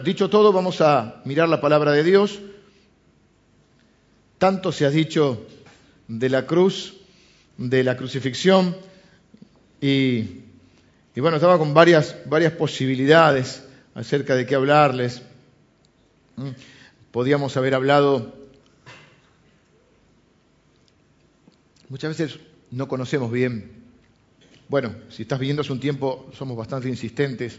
Dicho todo, vamos a mirar la palabra de Dios. Tanto se ha dicho de la cruz, de la crucifixión, y, bueno, estaba con varias, varias posibilidades acerca de qué hablarles. Mm, podíamos haber hablado, muchas veces no conocemos bien, bueno, si estás viviendo hace un tiempo, somos bastante insistentes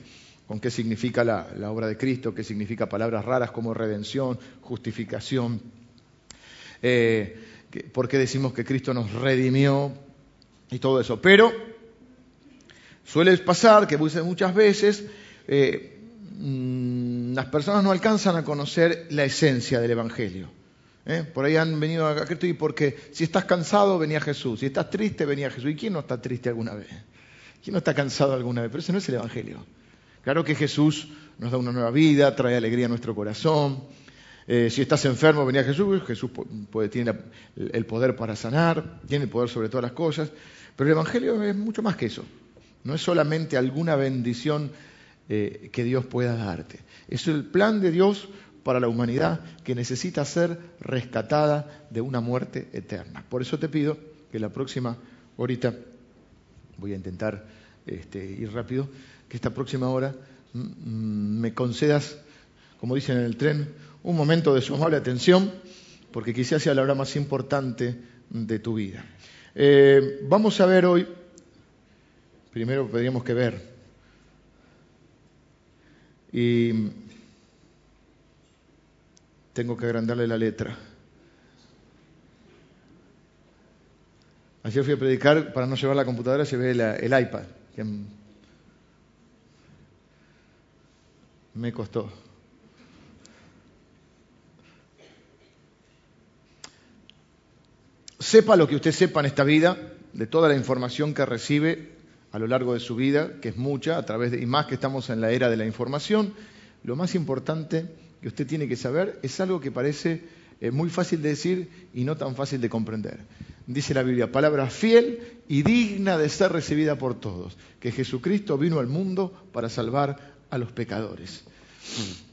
con qué significa la, obra de Cristo, qué significa palabras raras como redención, justificación, eh, por qué decimos que Cristo nos redimió y todo eso. Pero suele pasar que muchas veces eh, mm, las personas no alcanzan a conocer la esencia del Evangelio. ¿eh? Por ahí han venido a Cristo y porque si estás cansado venía Jesús, si estás triste venía Jesús. ¿Y quién no está triste alguna vez? ¿Quién no está cansado alguna vez? Pero ese no es el Evangelio. Claro que Jesús nos da una nueva vida, trae alegría a nuestro corazón. Eh, si estás enfermo, venía Jesús, Jesús tiene el poder para sanar, tiene el poder sobre todas las cosas, pero el Evangelio es mucho más que eso. No es solamente alguna bendición eh, que Dios pueda darte. Es el plan de Dios para la humanidad que necesita ser rescatada de una muerte eterna. Por eso te pido que la próxima horita, voy a intentar este, ir rápido, que esta próxima hora mm, mm, me concedas, como dicen en el tren, un momento de su amable atención, porque quizás sea la hora más importante de tu vida. Eh, vamos a ver hoy, primero tendríamos que ver, y tengo que agrandarle la letra. Ayer fui a predicar, para no llevar la computadora, llevé el iPad, me costó. Sepa lo que usted sepa en esta vida, de toda la información que recibe a lo largo de su vida, que es mucha, a través de, y más que estamos en la era de la información, lo más importante que usted tiene que saber es algo que parece eh, muy fácil de decir y no tan fácil de comprender. Dice la Biblia, palabra fiel y digna de ser recibida por todos, que Jesucristo vino al mundo para salvar a los pecadores.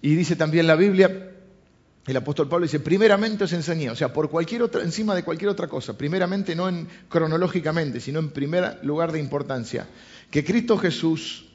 Y dice también la Biblia, el apóstol Pablo dice, primeramente os enseñé, o sea, por cualquier otra, encima de cualquier otra cosa, primeramente no en, cronológicamente, sino en primer lugar de importancia, que Cristo Jesús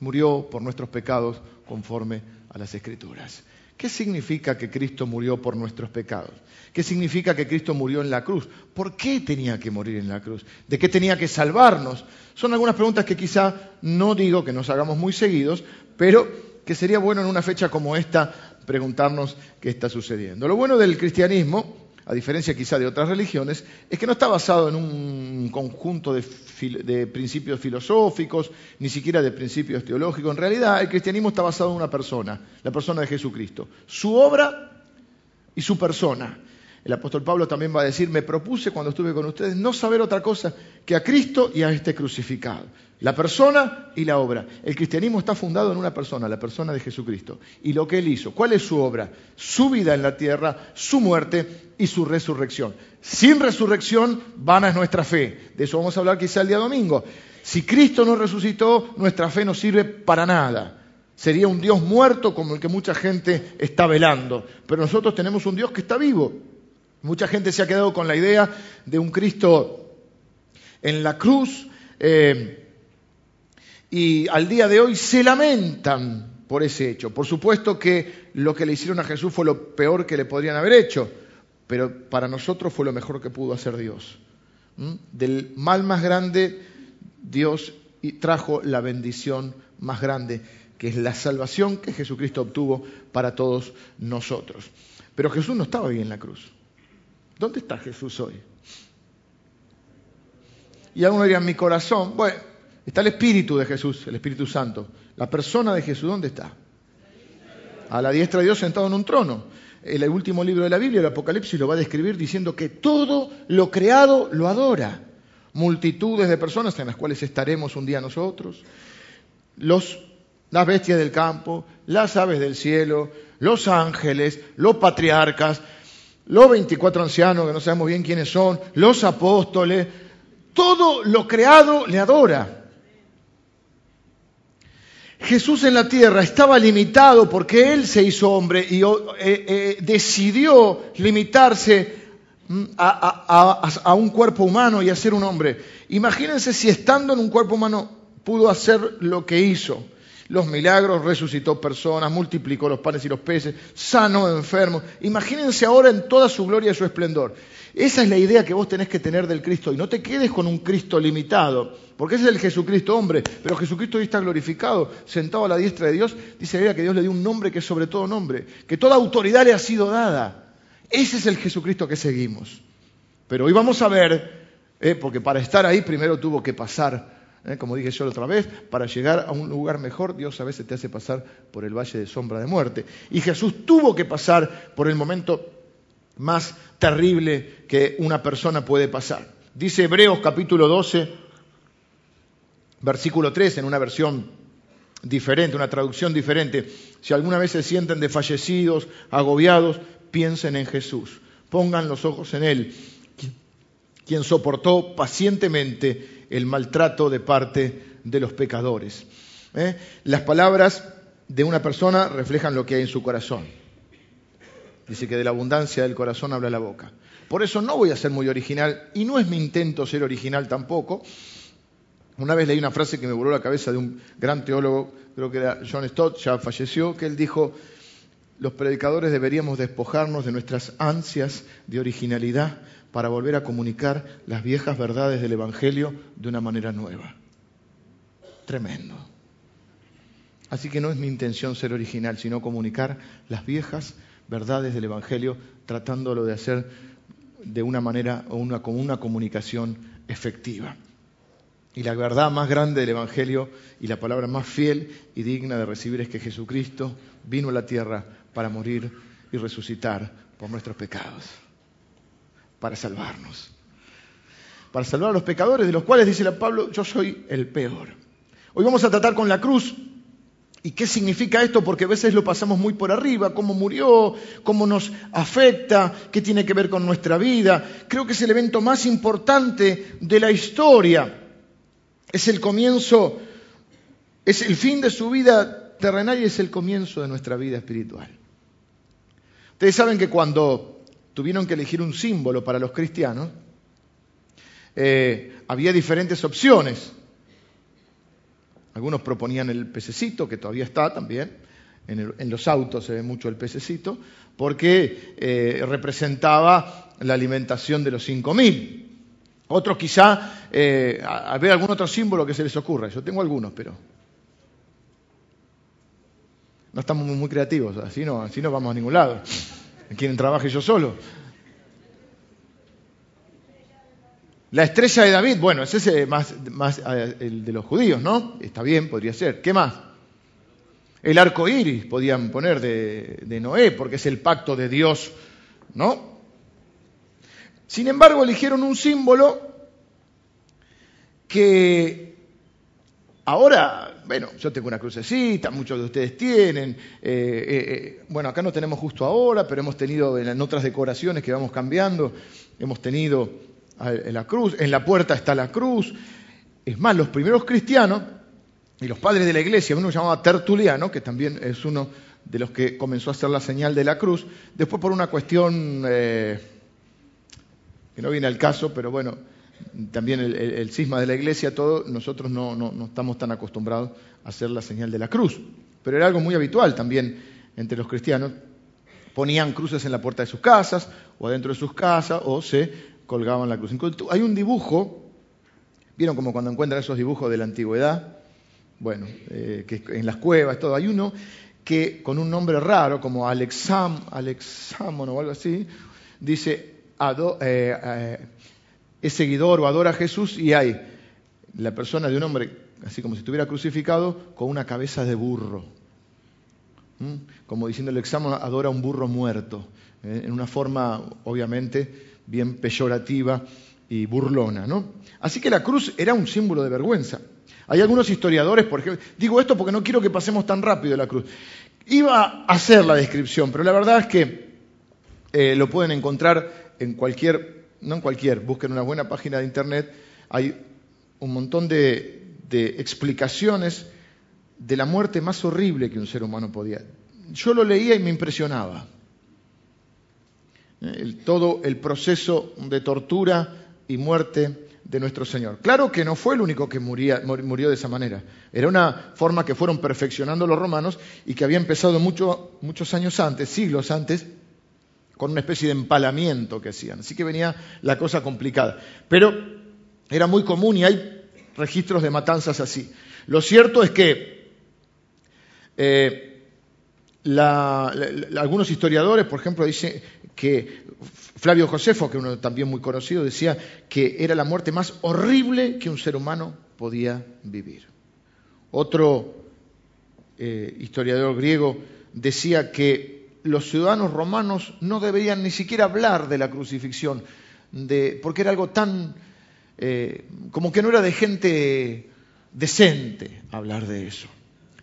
murió por nuestros pecados conforme a las Escrituras. ¿Qué significa que Cristo murió por nuestros pecados? ¿Qué significa que Cristo murió en la cruz? ¿Por qué tenía que morir en la cruz? ¿De qué tenía que salvarnos? Son algunas preguntas que quizá no digo que nos hagamos muy seguidos, pero que sería bueno en una fecha como esta preguntarnos qué está sucediendo. Lo bueno del cristianismo, a diferencia quizá de otras religiones, es que no está basado en un conjunto de, de, principios filosóficos, ni siquiera de principios teológicos. En realidad, el cristianismo está basado en una persona, la persona de Jesucristo. Su obra y su persona. El apóstol Pablo también va a decir, me propuse cuando estuve con ustedes no saber otra cosa que a Cristo y a este crucificado. La persona y la obra. El cristianismo está fundado en una persona, la persona de Jesucristo. Y lo que él hizo, ¿cuál es su obra? Su vida en la tierra, su muerte y su resurrección. Sin resurrección, vana es nuestra fe. De eso vamos a hablar quizá el día domingo. Si Cristo no resucitó, nuestra fe no sirve para nada. Sería un Dios muerto como el que mucha gente está velando. Pero nosotros tenemos un Dios que está vivo. Mucha gente se ha quedado con la idea de un Cristo en la cruz. Eh, y al día de hoy se lamentan por ese hecho. Por supuesto que lo que le hicieron a Jesús fue lo peor que le podrían haber hecho, pero para nosotros fue lo mejor que pudo hacer Dios. ¿Mm? Del mal más grande, Dios trajo la bendición más grande, que es la salvación que Jesucristo obtuvo para todos nosotros. Pero Jesús no estaba ahí en la cruz. ¿Dónde está Jesús hoy? Y algunos dirían, mi corazón, bueno, Está el Espíritu de Jesús, el Espíritu Santo. La persona de Jesús, ¿dónde está? A la diestra de Dios sentado en un trono. El último libro de la Biblia, el Apocalipsis, lo va a describir diciendo que todo lo creado lo adora. Multitudes de personas en las cuales estaremos un día nosotros. Los, las bestias del campo, las aves del cielo, los ángeles, los patriarcas, los 24 ancianos que no sabemos bien quiénes son, los apóstoles, todo lo creado le adora. Jesús en la tierra estaba limitado porque Él se hizo hombre y eh, eh, decidió limitarse mm, a, un cuerpo humano y a ser un hombre. Imagínense si estando en un cuerpo humano pudo hacer lo que hizo. Los milagros, resucitó personas, multiplicó los panes y los peces, sanó enfermos. Imagínense ahora en toda su gloria y su esplendor. Esa es la idea que vos tenés que tener del Cristo y no te quedes con un Cristo limitado, porque ese es el Jesucristo hombre, pero Jesucristo hoy está glorificado, sentado a la diestra de Dios, dice la que Dios le dio un nombre que es sobre todo nombre, que toda autoridad le ha sido dada. Ese es el Jesucristo que seguimos. Pero hoy vamos a ver, eh, porque para estar ahí primero tuvo que pasar eh, como dije yo la otra vez, para llegar a un lugar mejor, Dios a veces te hace pasar por el valle de sombra de muerte. Y Jesús tuvo que pasar por el momento más terrible que una persona puede pasar. Dice Hebreos capítulo 12, versículo 3, en una versión diferente, una traducción diferente. Si alguna vez se sienten desfallecidos, agobiados, piensen en Jesús. Pongan los ojos en Él, quien soportó pacientemente el maltrato de parte de los pecadores. ¿Eh? Las palabras de una persona reflejan lo que hay en su corazón. Dice que de la abundancia del corazón habla la boca. Por eso no voy a ser muy original, y no es mi intento ser original tampoco. Una vez leí una frase que me voló la cabeza de un gran teólogo, creo que era John Stott, ya falleció, que él dijo, los predicadores deberíamos despojarnos de nuestras ansias de originalidad para volver a comunicar las viejas verdades del Evangelio de una manera nueva. Tremendo. Así que no es mi intención ser original, sino comunicar las viejas verdades del Evangelio, tratándolo de hacer de una manera o una, una comunicación efectiva. Y la verdad más grande del Evangelio y la palabra más fiel y digna de recibir es que Jesucristo vino a la tierra para morir y resucitar por nuestros pecados, para salvarnos. Para salvar a los pecadores, de los cuales dice Pablo, yo soy el peor. Hoy vamos a tratar con la cruz ¿Y qué significa esto? Porque a veces lo pasamos muy por arriba, cómo murió, cómo nos afecta, qué tiene que ver con nuestra vida. Creo que es el evento más importante de la historia. Es el comienzo, es el fin de su vida terrenal y es el comienzo de nuestra vida espiritual. Ustedes saben que cuando tuvieron que elegir un símbolo para los cristianos, eh, había diferentes opciones. Algunos proponían el pececito, que todavía está también. En, los autos se ve mucho el pececito, porque eh, representaba la alimentación de los 5.000. Otros quizá, eh, a, ver algún otro símbolo que se les ocurra. Yo tengo algunos, pero no estamos muy, creativos, así no, así no vamos a ningún lado. Quieren trabaje yo solo. La estrella de David, bueno, ese es más, más eh, el de los judíos, ¿no? Está bien, podría ser. ¿Qué más? El arco iris podían poner de, de Noé, porque es el pacto de Dios, ¿no? Sin embargo, eligieron un símbolo que ahora, bueno, yo tengo una crucecita, muchos de ustedes tienen, eh, eh, bueno, acá no tenemos justo ahora, pero hemos tenido en otras decoraciones que vamos cambiando, hemos tenido en la cruz, en la puerta está la cruz. Es más, los primeros cristianos y los padres de la iglesia, uno llamaba Tertuliano, que también es uno de los que comenzó a hacer la señal de la cruz, después por una cuestión eh, que no viene al caso, pero bueno, también el, cisma de la iglesia, todo, nosotros no, no, estamos tan acostumbrados a hacer la señal de la cruz, pero era algo muy habitual también entre los cristianos. Ponían cruces en la puerta de sus casas o adentro de sus casas o se colgaban la cruz. Hay un dibujo, ¿vieron como cuando encuentran esos dibujos de la antigüedad? Bueno, eh, que en las cuevas, todo. Hay uno que con un nombre raro, como Alexam, Alexamon o algo así, dice, eh, eh, es seguidor o adora a Jesús y hay la persona de un hombre, así como si estuviera crucificado, con una cabeza de burro. ¿Mm? Como diciendo, el examen adora a un burro muerto, en una forma, obviamente, bien peyorativa y burlona. ¿no? Así que la cruz era un símbolo de vergüenza. Hay algunos historiadores, por ejemplo, digo esto porque no quiero que pasemos tan rápido la cruz. Iba a hacer la descripción, pero la verdad es que eh, lo pueden encontrar en cualquier, no en cualquier, busquen una buena página de internet, hay un montón de, explicaciones de la muerte más horrible que un ser humano podía. Yo lo leía y me impresionaba. todo el proceso de tortura y muerte de nuestro Señor. Claro que no fue el único que murió de esa manera. Era una forma que fueron perfeccionando los romanos y que había empezado muchos años antes, siglos antes, con una especie de empalamiento que hacían. Así que venía la cosa complicada. Pero era muy común y hay registros de matanzas así. Lo cierto es que eh, algunos historiadores, por ejemplo, dicen que Flavio Josefo, que uno también muy conocido, decía que era la muerte más horrible que un ser humano podía vivir. Otro eh, historiador griego decía que los ciudadanos romanos no deberían ni siquiera hablar de la crucifixión, porque era algo tan, eh, como que no era de gente decente hablar de eso.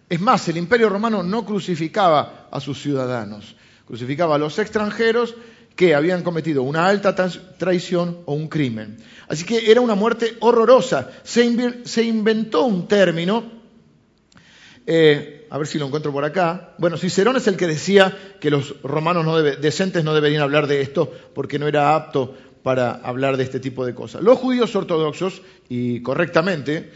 Es más, el imperio romano no crucificaba a sus ciudadanos, crucificaba a los extranjeros que habían cometido una alta traición o un crimen. Así que era una muerte horrorosa. Se, inventó un término, eh, a ver si lo encuentro por acá. Bueno, Cicerón es el que decía que los romanos no decentes no deberían hablar de esto porque no era apto para hablar de este tipo de cosas. Los judíos ortodoxos, y correctamente,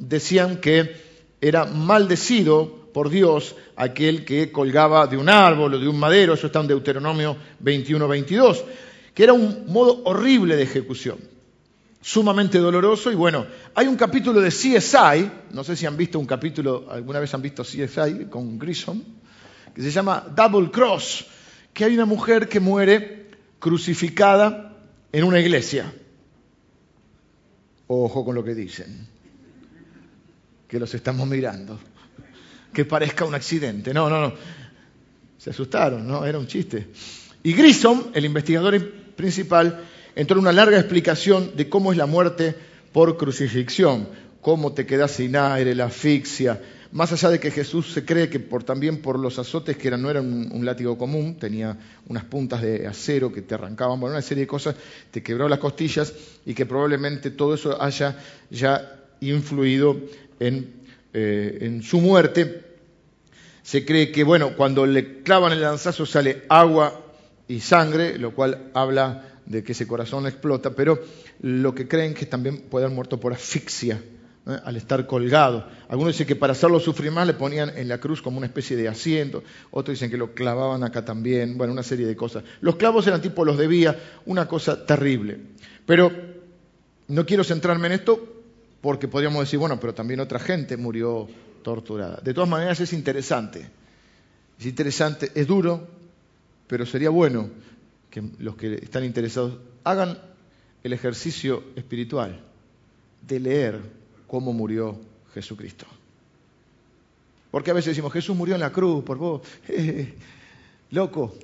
decían que era maldecido por Dios aquel que colgaba de un árbol o de un madero, eso está en Deuteronomio 21-22, que era un modo horrible de ejecución, sumamente doloroso y bueno, hay un capítulo de CSI, no sé si han visto un capítulo, alguna vez han visto CSI con Grissom, que se llama Double Cross, que hay una mujer que muere crucificada en una iglesia. Ojo con lo que dicen, que los estamos mirando que parezca un accidente. No, no, no. Se asustaron, ¿no? Era un chiste. Y Grissom, el investigador principal, entró en una larga explicación de cómo es la muerte por crucifixión, cómo te quedas sin aire, la asfixia. Más allá de que Jesús se cree que por, también por los azotes, que no eran un, un, látigo común, tenía unas puntas de acero que te arrancaban, bueno, una serie de cosas, te quebró las costillas y que probablemente todo eso haya ya influido en eh, en su muerte, se cree que, bueno, cuando le clavan el lanzazo sale agua y sangre, lo cual habla de que ese corazón explota, pero lo que creen que también puede haber muerto por asfixia al estar colgado. Algunos dicen que para hacerlo sufrir más le ponían en la cruz como una especie de asiento, otros dicen que lo clavaban acá también, bueno, una serie de cosas. Los clavos eran tipo los debía, una cosa terrible. Pero no quiero centrarme en esto porque podríamos decir, bueno, pero también otra gente murió torturada. De todas maneras es interesante. Es interesante, es duro, pero sería bueno que los que están interesados hagan el ejercicio espiritual de leer cómo murió Jesucristo. Porque a veces decimos, Jesús murió en la cruz, por vos, loco.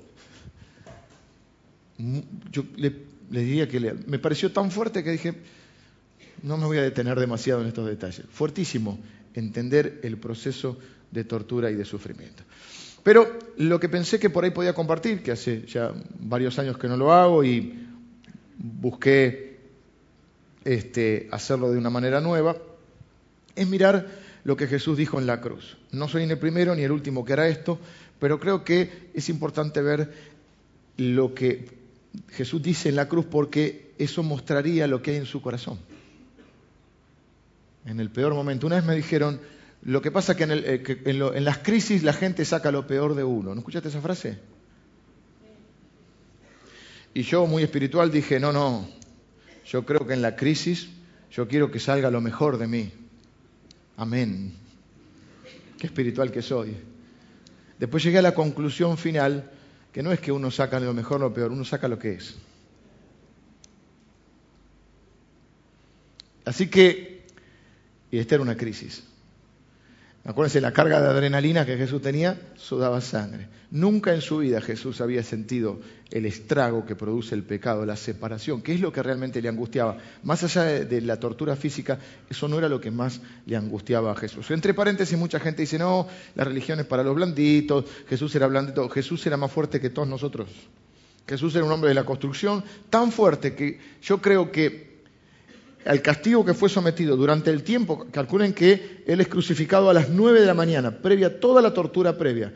Yo le, diría que me pareció tan fuerte que dije, no me voy a detener demasiado en estos detalles. Fuertísimo entender el proceso de tortura y de sufrimiento. Pero lo que pensé que por ahí podía compartir, que hace ya varios años que no lo hago y busqué este, hacerlo de una manera nueva, es mirar lo que Jesús dijo en la cruz. No soy ni el primero ni el último que hará esto, pero creo que es importante ver lo que Jesús dice en la cruz porque eso mostraría lo que hay en su corazón en el peor momento. Una vez me dijeron, lo que pasa es que, en, eh, en, las crisis la gente saca lo peor de uno. ¿No escuchaste esa frase? Y yo, muy espiritual, dije, no, no, yo creo que en la crisis yo quiero que salga lo mejor de mí. Amén. Qué espiritual que soy. Después llegué a la conclusión final que no es que uno saca lo mejor o lo peor, uno saca lo que es. Así que y esta era una crisis. Acuérdense, la carga de adrenalina que Jesús tenía sudaba sangre. Nunca en su vida Jesús había sentido el estrago que produce el pecado, la separación, que es lo que realmente le angustiaba. Más allá de, la tortura física, eso no era lo que más le angustiaba a Jesús. Entre paréntesis, mucha gente dice, no, la religión es para los blanditos, Jesús era blandito, Jesús era más fuerte que todos nosotros. Jesús era un hombre de la construcción tan fuerte que yo creo que al castigo que fue sometido durante el tiempo, calculen que él es crucificado a las nueve de la mañana, previa a toda la tortura previa.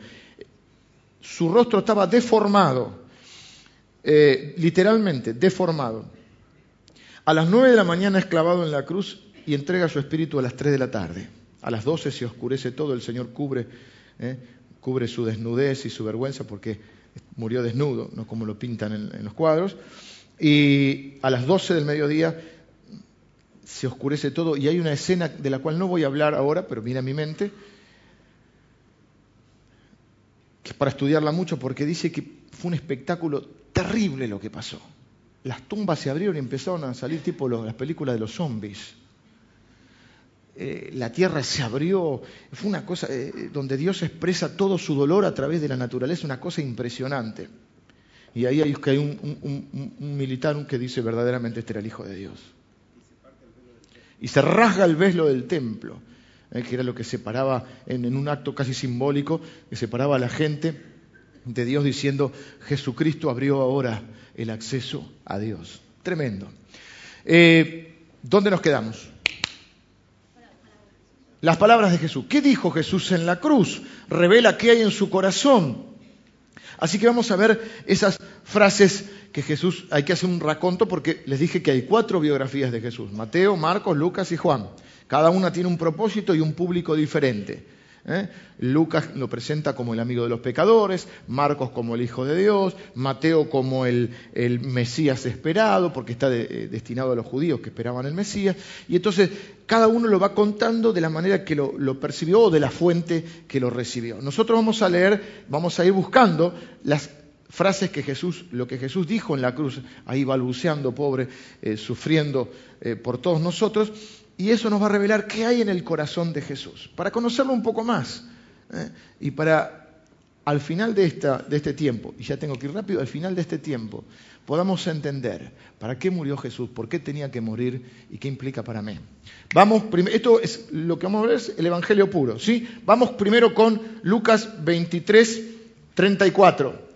Su rostro estaba deformado, eh, literalmente deformado. A las nueve de la mañana es clavado en la cruz y entrega su espíritu a las tres de la tarde. A las doce se oscurece todo, el Señor cubre, eh, cubre su desnudez y su vergüenza porque murió desnudo, no como lo pintan en, los cuadros. Y a las doce del mediodía se oscurece todo y hay una escena de la cual no voy a hablar ahora, pero viene a mi mente, que es para estudiarla mucho porque dice que fue un espectáculo terrible lo que pasó. Las tumbas se abrieron y empezaron a salir tipo las películas de los zombies. Eh, la tierra se abrió, fue una cosa eh, donde Dios expresa todo su dolor a través de la naturaleza, una cosa impresionante. Y ahí hay, hay un, un militar que dice verdaderamente este era el Hijo de Dios y se rasga el velo del templo, eh, que era lo que separaba en, un acto casi simbólico, que separaba a la gente de Dios diciendo, Jesucristo abrió ahora el acceso a Dios. Tremendo. Eh, ¿Dónde nos quedamos? Las palabras de Jesús. ¿Qué dijo Jesús en la cruz? Revela qué hay en su corazón. Así que vamos a ver esas frases que Jesús, hay que hacer un raconto porque les dije que hay cuatro biografías de Jesús, Mateo, Marcos, Lucas y Juan. Cada una tiene un propósito y un público diferente. ¿Eh? Lucas lo presenta como el amigo de los pecadores, Marcos como el Hijo de Dios, Mateo como el, Mesías esperado, porque está eh, destinado a los judíos que esperaban el Mesías. Y entonces cada uno lo va contando de la manera que lo, percibió o de la fuente que lo recibió. Nosotros vamos a leer, vamos a ir buscando las frases que Jesús, lo que Jesús dijo en la cruz, ahí balbuceando, pobre, eh, sufriendo por todos nosotros, y eso nos va a revelar qué hay en el corazón de Jesús, para conocerlo un poco más, ¿eh? y para al final de, esta, de este tiempo, y ya tengo que ir rápido, al final de este tiempo, podamos entender para qué murió Jesús, por qué tenía que morir y qué implica para mí. Vamos, esto es lo que vamos a ver es el Evangelio puro, ¿sí? Vamos primero con Lucas 23, 34.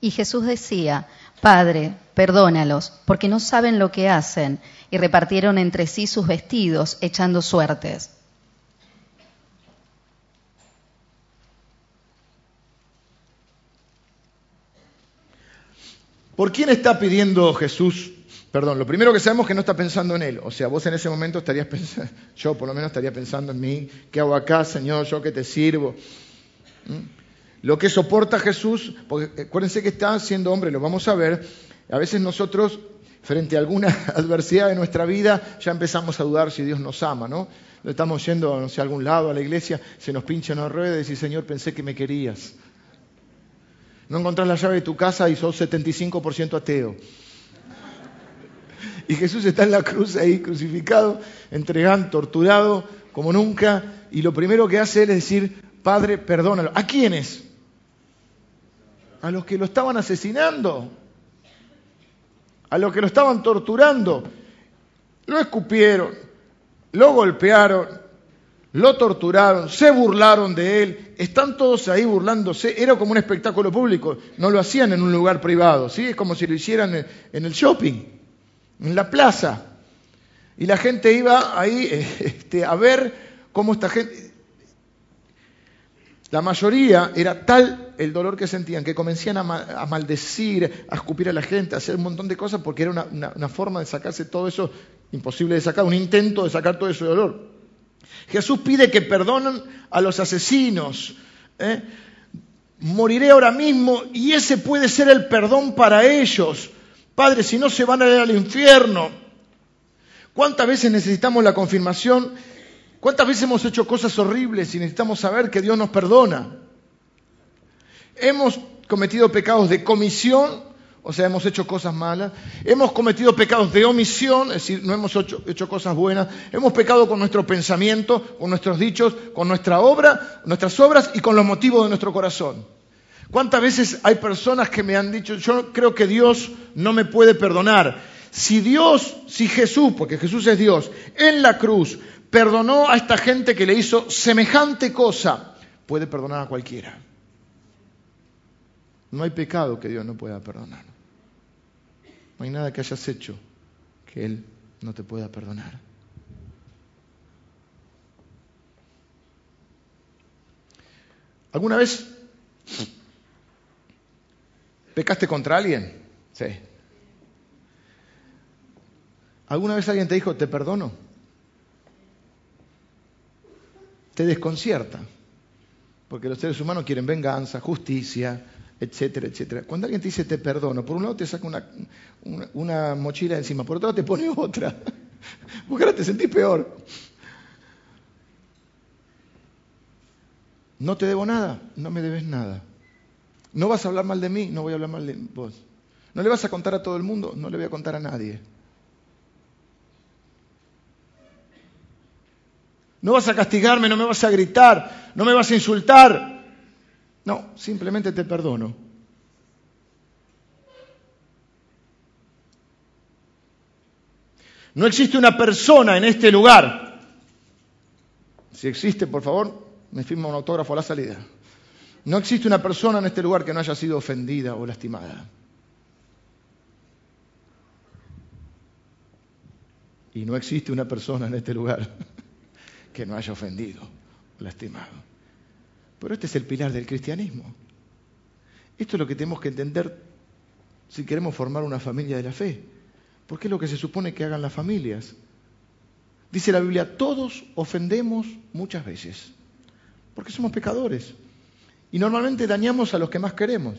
Y Jesús decía, Padre, perdónalos, porque no saben lo que hacen, y repartieron entre sí sus vestidos, echando suertes. ¿Por quién está pidiendo Jesús perdón? Lo primero que sabemos es que no está pensando en Él. O sea, vos en ese momento estarías pensando, yo por lo menos estaría pensando en mí, ¿qué hago acá, Señor? Yo que te sirvo. ¿Mm? lo que soporta Jesús, porque acuérdense que está siendo hombre, lo vamos a ver, a veces nosotros, frente a alguna adversidad de nuestra vida, ya empezamos a dudar si Dios nos ama, ¿no? Estamos yendo, no sé, a algún lado, a la iglesia, se nos pincha una rueda y Señor, pensé que me querías. No encontrás la llave de tu casa y sos 75% ateo. Y Jesús está en la cruz ahí, crucificado, entregado, torturado, como nunca, y lo primero que hace es decir, Padre, perdónalo. ¿A quiénes? a los que lo estaban asesinando, a los que lo estaban torturando. Lo escupieron, lo golpearon, lo torturaron, se burlaron de él, están todos ahí burlándose, era como un espectáculo público, no lo hacían en un lugar privado, ¿sí? es como si lo hicieran en el shopping, en la plaza. Y la gente iba ahí este, a ver cómo esta gente, la mayoría era tal el dolor que sentían que comenzaban a, maldecir, a escupir a la gente, a hacer un montón de cosas porque era una, forma de sacarse todo eso, imposible de sacar, un intento de sacar todo ese dolor. Jesús pide que perdonen a los asesinos. ¿eh? Moriré ahora mismo y ese puede ser el perdón para ellos. Padre, si no se van a ir al infierno. ¿Cuántas veces necesitamos la confirmación ¿Cuántas veces hemos hecho cosas horribles y necesitamos saber que Dios nos perdona? Hemos cometido pecados de comisión, o sea, hemos hecho cosas malas. Hemos cometido pecados de omisión, es decir, no hemos hecho, cosas buenas. Hemos pecado con nuestro pensamiento, con nuestros dichos, con nuestra obra, nuestras obras y con los motivos de nuestro corazón. ¿Cuántas veces hay personas que me han dicho, yo creo que Dios no me puede perdonar? Si Dios, si Jesús, porque Jesús es Dios, en la cruz perdonó a esta gente que le hizo semejante cosa, puede perdonar a cualquiera. No hay pecado que Dios no pueda perdonar. No hay nada que hayas hecho que Él no te pueda perdonar. ¿Alguna vez pecaste contra alguien? Sí. ¿Alguna vez alguien te dijo, te perdono? Te desconcierta, porque los seres humanos quieren venganza, justicia, etcétera, etcétera. Cuando alguien te dice te perdono, por un lado te saca una, una, mochila encima, por otro lado te pone otra, porque te sentís peor. No te debo nada, no me debes nada. No vas a hablar mal de mí, no voy a hablar mal de vos. No le vas a contar a todo el mundo, no le voy a contar a nadie. No vas a castigarme, no me vas a gritar, no me vas a insultar. No, simplemente te perdono. No existe una persona en este lugar. Si existe, por favor, me firma un autógrafo a la salida. No existe una persona en este lugar que no haya sido ofendida o lastimada. Y no existe una persona en este lugar que no haya ofendido o lastimado. Pero este es el pilar del cristianismo. Esto es lo que tenemos que entender si queremos formar una familia de la fe. Porque es lo que se supone que hagan las familias. Dice la Biblia, todos ofendemos muchas veces. Porque somos pecadores. Y normalmente dañamos a los que más queremos.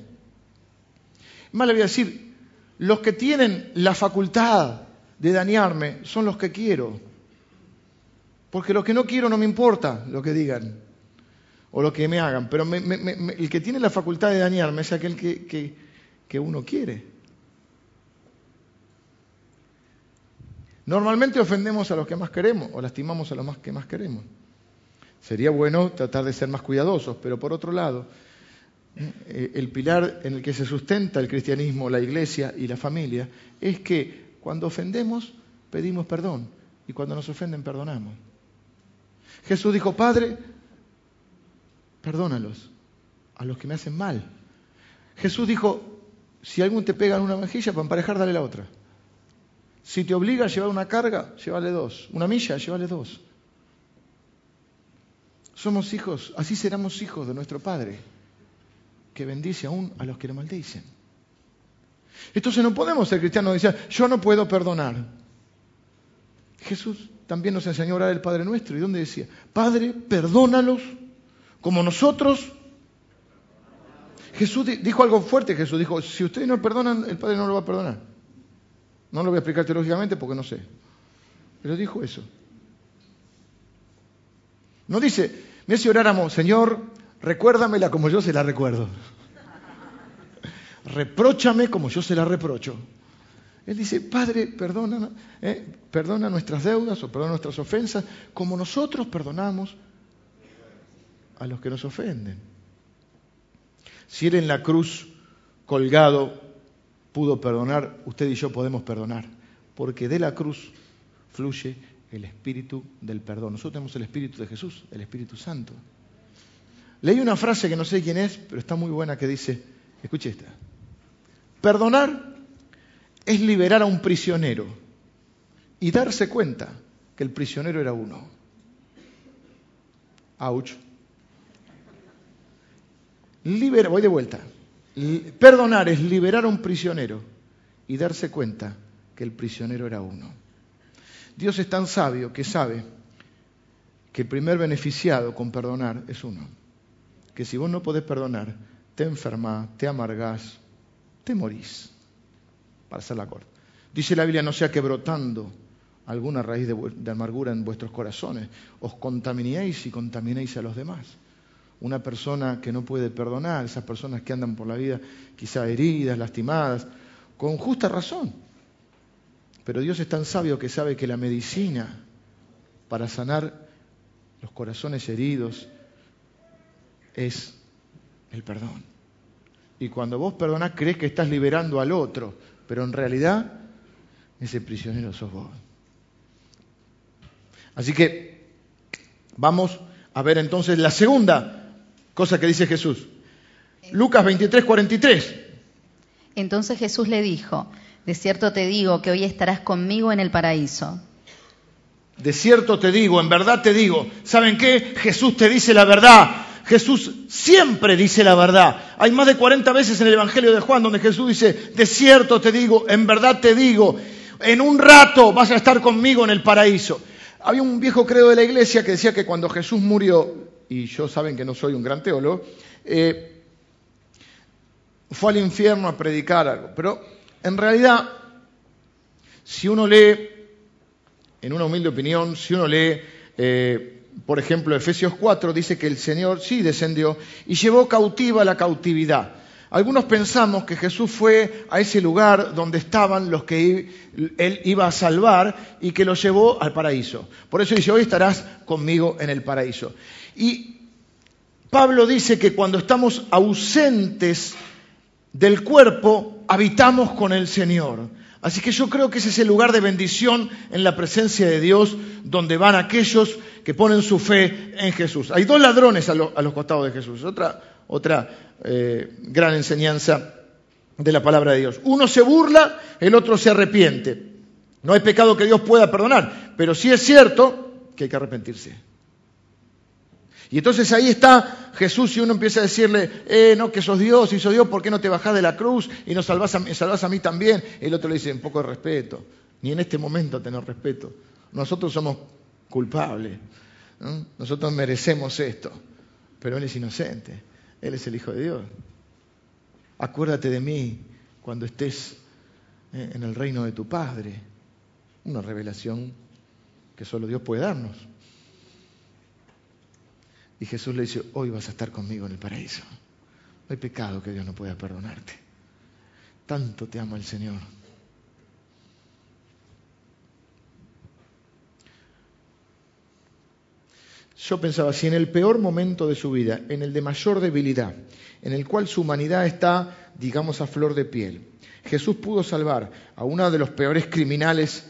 Más le voy a decir, los que tienen la facultad de dañarme son los que quiero. Porque lo que no quiero no me importa lo que digan o lo que me hagan, pero el que tiene la facultad de dañarme es aquel que, que uno quiere. Normalmente ofendemos a los que más queremos o lastimamos a los que más queremos. Sería bueno tratar de ser más cuidadosos, pero por otro lado, eh, el pilar en el que se sustenta el cristianismo, la iglesia y la familia es que cuando ofendemos pedimos perdón y cuando nos ofenden perdonamos. Jesús dijo, Padre, perdónalos a los que me hacen mal. Jesús dijo, si alguien te pega en una mejilla, para emparejar, dale la otra. Si te obliga a llevar una carga, llévale dos. Una milla, llévale dos. Somos hijos, así seremos hijos de nuestro Padre, que bendice aún a los que le maldicen. Entonces no podemos ser cristianos y decir, yo no puedo perdonar. Jesús también nos enseñó a orar el Padre nuestro. ¿Y dónde decía? Padre, perdónalos como nosotros. Jesús dijo algo fuerte. Jesús dijo, si ustedes no perdonan, el Padre no lo va a perdonar. No lo voy a explicar teológicamente porque no sé. Pero dijo eso. No dice, me si oráramos, Señor, recuérdamela como yo se la recuerdo. Repróchame como yo se la reprocho. Él dice, Padre, perdona, eh, perdona nuestras deudas o perdona nuestras ofensas, como nosotros perdonamos a los que nos ofenden. Si Él en la cruz colgado pudo perdonar, usted y yo podemos perdonar, porque de la cruz fluye el espíritu del perdón. Nosotros tenemos el espíritu de Jesús, el Espíritu Santo. Leí una frase que no sé quién es, pero está muy buena que dice, escuche esta, perdonar es liberar a un prisionero y darse cuenta que el prisionero era uno. Ouch. voy de vuelta. Perdonar es liberar a un prisionero y darse cuenta que el prisionero era uno. Dios es tan sabio que sabe que el primer beneficiado con perdonar es uno. Que si vos no podés perdonar, te enfermás, te amargás, te morís. Para hacer la corta. Dice la Biblia, no sea que brotando alguna raíz de, amargura en vuestros corazones, os contaminéis y contaminéis a los demás. Una persona que no puede perdonar, esas personas que andan por la vida quizá heridas, lastimadas, con justa razón, pero Dios es tan sabio que sabe que la medicina para sanar los corazones heridos es el perdón. Y cuando vos perdonás crees que estás liberando al otro, pero en realidad ese prisionero sos vos. Así que vamos a ver entonces la segunda cosa que dice Jesús. Lucas 23, 43. Entonces Jesús le dijo, de cierto te digo que hoy estarás conmigo en el paraíso. De cierto te digo, en verdad te digo, ¿saben qué? Jesús te dice la verdad. Jesús siempre dice la verdad. Hay más de 40 veces en el Evangelio de Juan donde Jesús dice, de cierto te digo, en verdad te digo, en un rato vas a estar conmigo en el paraíso. Había un viejo credo de la iglesia que decía que cuando Jesús murió, y yo saben que no soy un gran teólogo, eh, fue al infierno a predicar algo. Pero en realidad, si uno lee en una humilde opinión, si uno lee, eh, por ejemplo, Efesios 4, dice que el Señor sí descendió y llevó cautiva la cautividad. Algunos pensamos que Jesús fue a ese lugar donde estaban los que él iba a salvar y que los llevó al paraíso. Por eso dice, hoy estarás conmigo en el paraíso. Y Pablo dice que cuando estamos ausentes del cuerpo, habitamos con el Señor. Así que yo creo que ese es el lugar de bendición en la presencia de Dios, donde van aquellos que ponen su fe en Jesús. Hay dos ladrones a, los costados de Jesús. Otra, otra eh, gran enseñanza de la palabra de Dios. Uno se burla, el otro se arrepiente. No hay pecado que Dios pueda perdonar, pero sí es cierto que hay que arrepentirse. Y entonces ahí está Jesús y uno empieza a decirle, eh, no, que sos Dios, y sos Dios, ¿por qué no te bajás de la cruz y nos salvás a, mí también? El otro le dice, un poco de respeto, ni en este momento tener respeto. Nosotros somos culpables, nosotros merecemos esto, pero Él es inocente, Él es el Hijo de Dios. Acuérdate de mí cuando estés eh, en el reino de tu Padre. Una revelación que solo Dios puede darnos. Y Jesús le dice, hoy vas a estar conmigo en el paraíso. No hay pecado que Dios no pueda perdonarte. Tanto te ama el Señor. Yo pensaba, si en el peor momento de su vida, en el de mayor debilidad, en el cual su humanidad está, digamos, a flor de piel, Jesús pudo salvar a uno de los peores criminales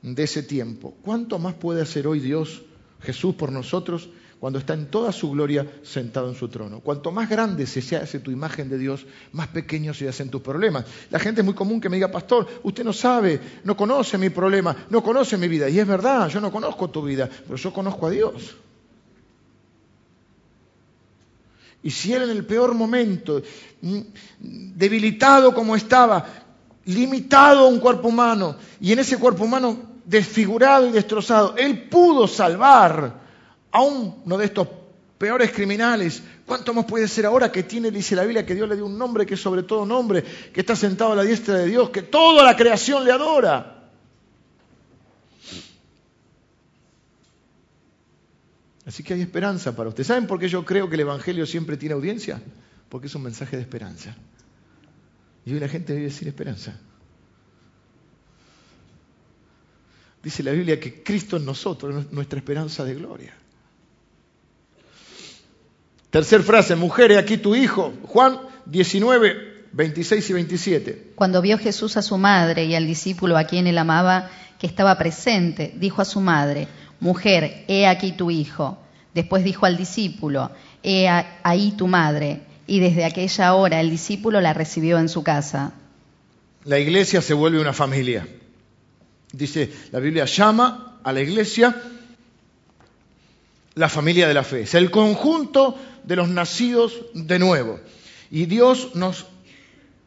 de ese tiempo, ¿cuánto más puede hacer hoy Dios, Jesús, por nosotros cuando está en toda su gloria sentado en su trono. Cuanto más grande se hace tu imagen de Dios, más pequeños se hacen tus problemas. La gente es muy común que me diga, pastor, usted no sabe, no conoce mi problema, no conoce mi vida. Y es verdad, yo no conozco tu vida, pero yo conozco a Dios. Y si él en el peor momento, mm, debilitado como estaba, limitado a un cuerpo humano, y en ese cuerpo humano desfigurado y destrozado, él pudo salvar a uno de estos peores criminales. ¿Cuánto más puede ser ahora que tiene, dice la Biblia, que Dios le dio un nombre que es sobre todo nombre, que está sentado a la diestra de Dios, que toda la creación le adora? Así que hay esperanza para usted. ¿Saben por qué yo creo que el Evangelio siempre tiene audiencia? Porque es un mensaje de esperanza. Y hoy la gente vive sin esperanza. Dice la Biblia que Cristo en nosotros es nuestra esperanza de gloria. Tercer frase, mujer, aquí tu hijo. Juan 19, 26 y 27. Cuando vio Jesús a su madre y al discípulo a quien él amaba, que estaba presente, dijo a su madre, mujer, he aquí tu hijo. Después dijo al discípulo, he ahí tu madre. Y desde aquella hora el discípulo la recibió en su casa. La iglesia se vuelve una familia. Dice, la Biblia llama a la iglesia la familia de la fe. Es el conjunto de los nacidos de nuevo. Y Dios nos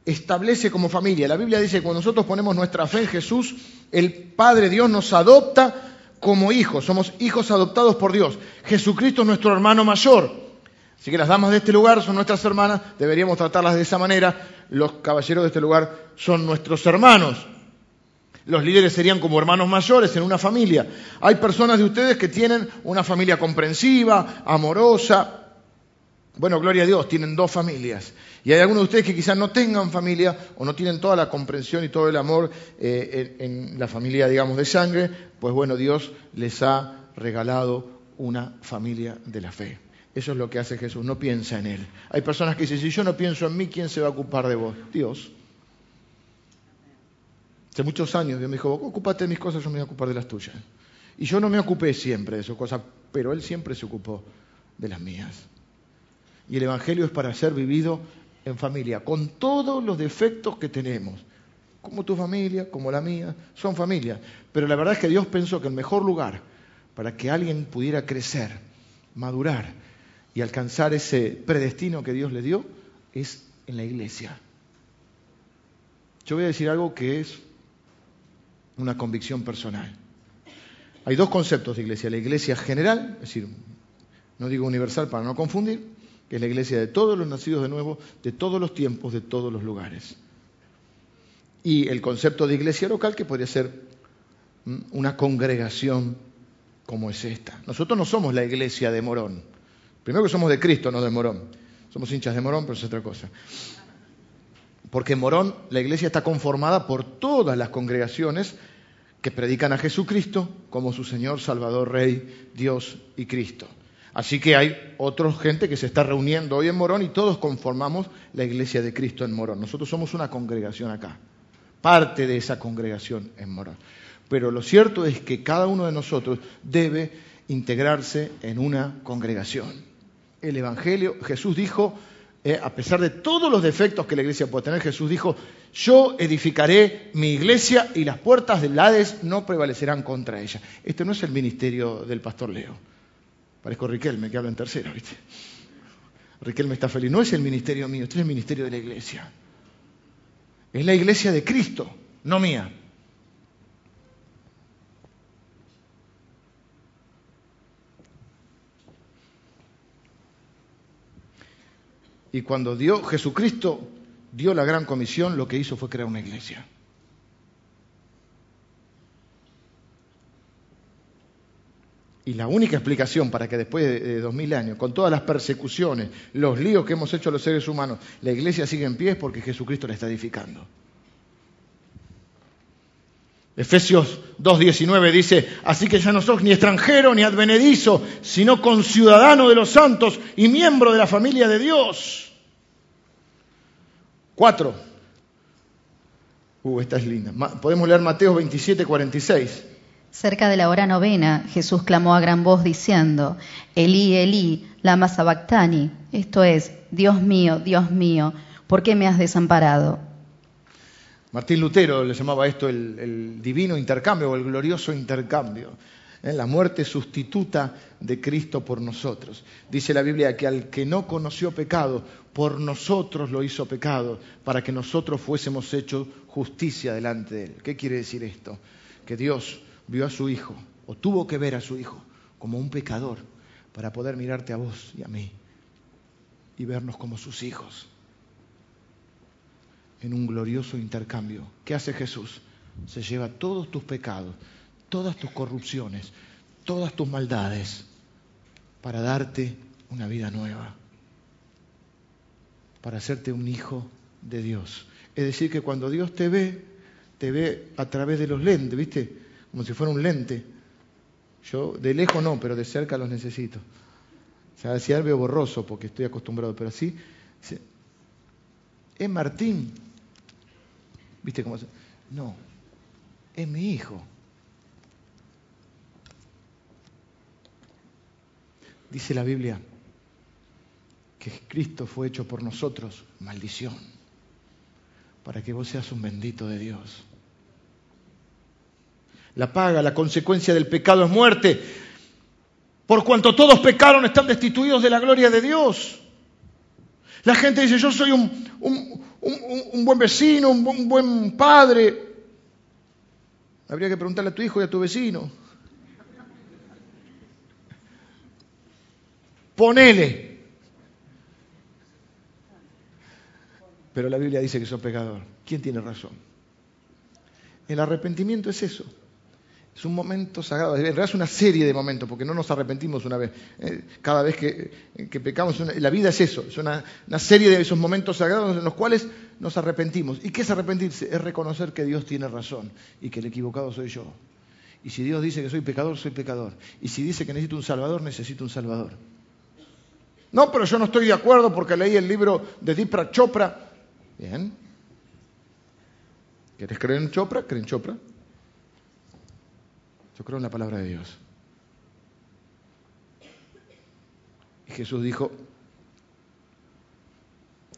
establece como familia. La Biblia dice cuando nosotros ponemos nuestra fe en Jesús, el Padre Dios nos adopta como hijos. Somos hijos adoptados por Dios. Jesucristo es nuestro hermano mayor. Así que las damas de este lugar son nuestras hermanas, deberíamos tratarlas de esa manera. Los caballeros de este lugar son nuestros hermanos. Los líderes serían como hermanos mayores en una familia. Hay personas de ustedes que tienen una familia comprensiva, amorosa, bueno, gloria a Dios, tienen dos familias. Y hay algunos de ustedes que quizás no tengan familia o no tienen toda la comprensión y todo el amor eh, en, la familia, digamos, de sangre. Pues bueno, Dios les ha regalado una familia de la fe. Eso es lo que hace Jesús, no piensa en Él. Hay personas que dicen, si yo no pienso en mí, ¿quién se va a ocupar de vos? Dios. Hace muchos años Dios me dijo, ocúpate de mis cosas, yo me voy a ocupar de las tuyas. Y yo no me ocupé siempre de sus cosas, pero Él siempre se ocupó de las mías. Y el Evangelio es para ser vivido en familia, con todos los defectos que tenemos. Como tu familia, como la mía, son familias. Pero la verdad es que Dios pensó que el mejor lugar para que alguien pudiera crecer, madurar y alcanzar ese predestino que Dios le dio es en la iglesia. Yo voy a decir algo que es una convicción personal. Hay dos conceptos de iglesia. La iglesia general, es decir, no digo universal para no confundir, que es la iglesia de todos los nacidos de nuevo, de todos los tiempos, de todos los lugares. Y el concepto de iglesia local, que podría ser una congregación como es esta. Nosotros no somos la iglesia de Morón. Primero que somos de Cristo, no de Morón. Somos hinchas de Morón, pero es otra cosa. Porque en Morón la iglesia está conformada por todas las congregaciones que predican a Jesucristo como su Señor, Salvador, Rey, Dios y Cristo. Así que hay otra gente que se está reuniendo hoy en Morón y todos conformamos la iglesia de Cristo en Morón. Nosotros somos una congregación acá, parte de esa congregación en Morón. Pero lo cierto es que cada uno de nosotros debe integrarse en una congregación. El Evangelio, Jesús dijo, eh, a pesar de todos los defectos que la iglesia puede tener, Jesús dijo, yo edificaré mi iglesia y las puertas del Hades no prevalecerán contra ella. Este no es el ministerio del pastor Leo. Parezco Riquelme, que habla en tercera, ¿viste? Riquelme está feliz. No es el ministerio mío, este es el ministerio de la iglesia. Es la iglesia de Cristo, no mía. Y cuando dio Jesucristo dio la gran comisión, lo que hizo fue crear una iglesia. Y la única explicación para que después de dos mil años, con todas las persecuciones, los líos que hemos hecho los seres humanos, la iglesia sigue en pie es porque Jesucristo la está edificando. Efesios 2.19 dice, así que ya no sos ni extranjero ni advenedizo, sino conciudadano de los santos y miembro de la familia de Dios. Cuatro. Uh, esta es linda. Podemos leer Mateo 27.46. Cerca de la hora novena, Jesús clamó a gran voz diciendo, Elí, Elí, lama sabactani, esto es, Dios mío, Dios mío, ¿por qué me has desamparado? Martín Lutero le llamaba esto el, divino intercambio o el glorioso intercambio, ¿eh? la muerte sustituta de Cristo por nosotros. Dice la Biblia que al que no conoció pecado, por nosotros lo hizo pecado, para que nosotros fuésemos hechos justicia delante de él. ¿Qué quiere decir esto? Que Dios vio a su hijo, o tuvo que ver a su hijo, como un pecador, para poder mirarte a vos y a mí y vernos como sus hijos en un glorioso intercambio. ¿Qué hace Jesús? Se lleva todos tus pecados, todas tus corrupciones, todas tus maldades, para darte una vida nueva, para hacerte un hijo de Dios. Es decir, que cuando Dios te ve, te ve a través de los lentes, ¿viste? Como si fuera un lente. Yo de lejos no, pero de cerca los necesito. O sea, si veo borroso porque estoy acostumbrado, pero así. Es Martín. ¿Viste cómo se.? No, es mi hijo. Dice la Biblia que Cristo fue hecho por nosotros maldición, para que vos seas un bendito de Dios. La paga, la consecuencia del pecado es muerte. Por cuanto todos pecaron, están destituidos de la gloria de Dios. La gente dice, yo soy un, un, buen vecino, un, buen padre. Habría que preguntarle a tu hijo y a tu vecino. Ponele. Pero la Biblia dice que soy pecador. ¿Quién tiene razón? El arrepentimiento es eso. Es un momento sagrado, en realidad es una serie de momentos, porque no nos arrepentimos una vez. Eh, cada vez que, pecamos, la vida es eso, es una, serie de esos momentos sagrados en los cuales nos arrepentimos. ¿Y qué es arrepentirse? Es reconocer que Dios tiene razón y que el equivocado soy yo. Y si Dios dice que soy pecador, soy pecador. Y si dice que necesito un Salvador, necesito un Salvador. No, pero yo no estoy de acuerdo porque leí el libro de Dipra Chopra. Bien. ¿Quieres creer en Chopra? Creen en Chopra. Yo creo en la palabra de Dios. Y Jesús dijo,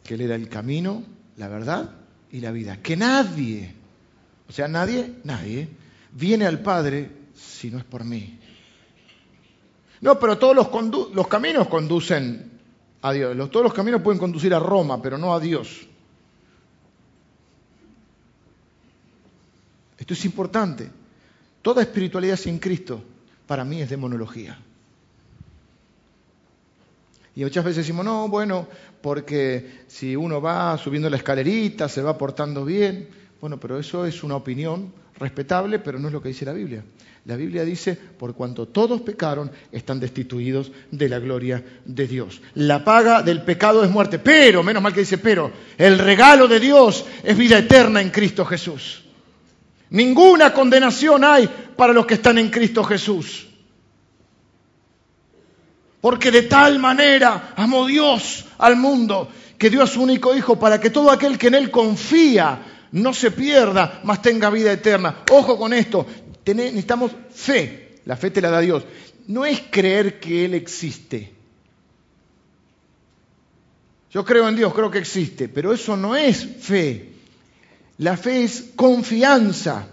que Él era el camino, la verdad y la vida. Que nadie, o sea, nadie, nadie, viene al Padre si no es por mí. No, pero todos los, los caminos conducen a Dios. todos los caminos pueden conducir a Roma, pero no a Dios. Esto es importante. Toda espiritualidad sin Cristo para mí es demonología. Y muchas veces decimos, no, bueno, porque si uno va subiendo la escalerita, se va portando bien. Bueno, pero eso es una opinión respetable, pero no es lo que dice la Biblia. La Biblia dice, por cuanto todos pecaron, están destituidos de la gloria de Dios. La paga del pecado es muerte, pero, menos mal que dice, pero, el regalo de Dios es vida eterna en Cristo Jesús. Ninguna condenación hay para los que están en Cristo Jesús. Porque de tal manera amó Dios al mundo que dio a su único Hijo para que todo aquel que en Él confía no se pierda, mas tenga vida eterna. Ojo con esto, necesitamos fe. La fe te la da Dios. No es creer que Él existe. Yo creo en Dios, creo que existe, pero eso no es fe. La fe es confianza.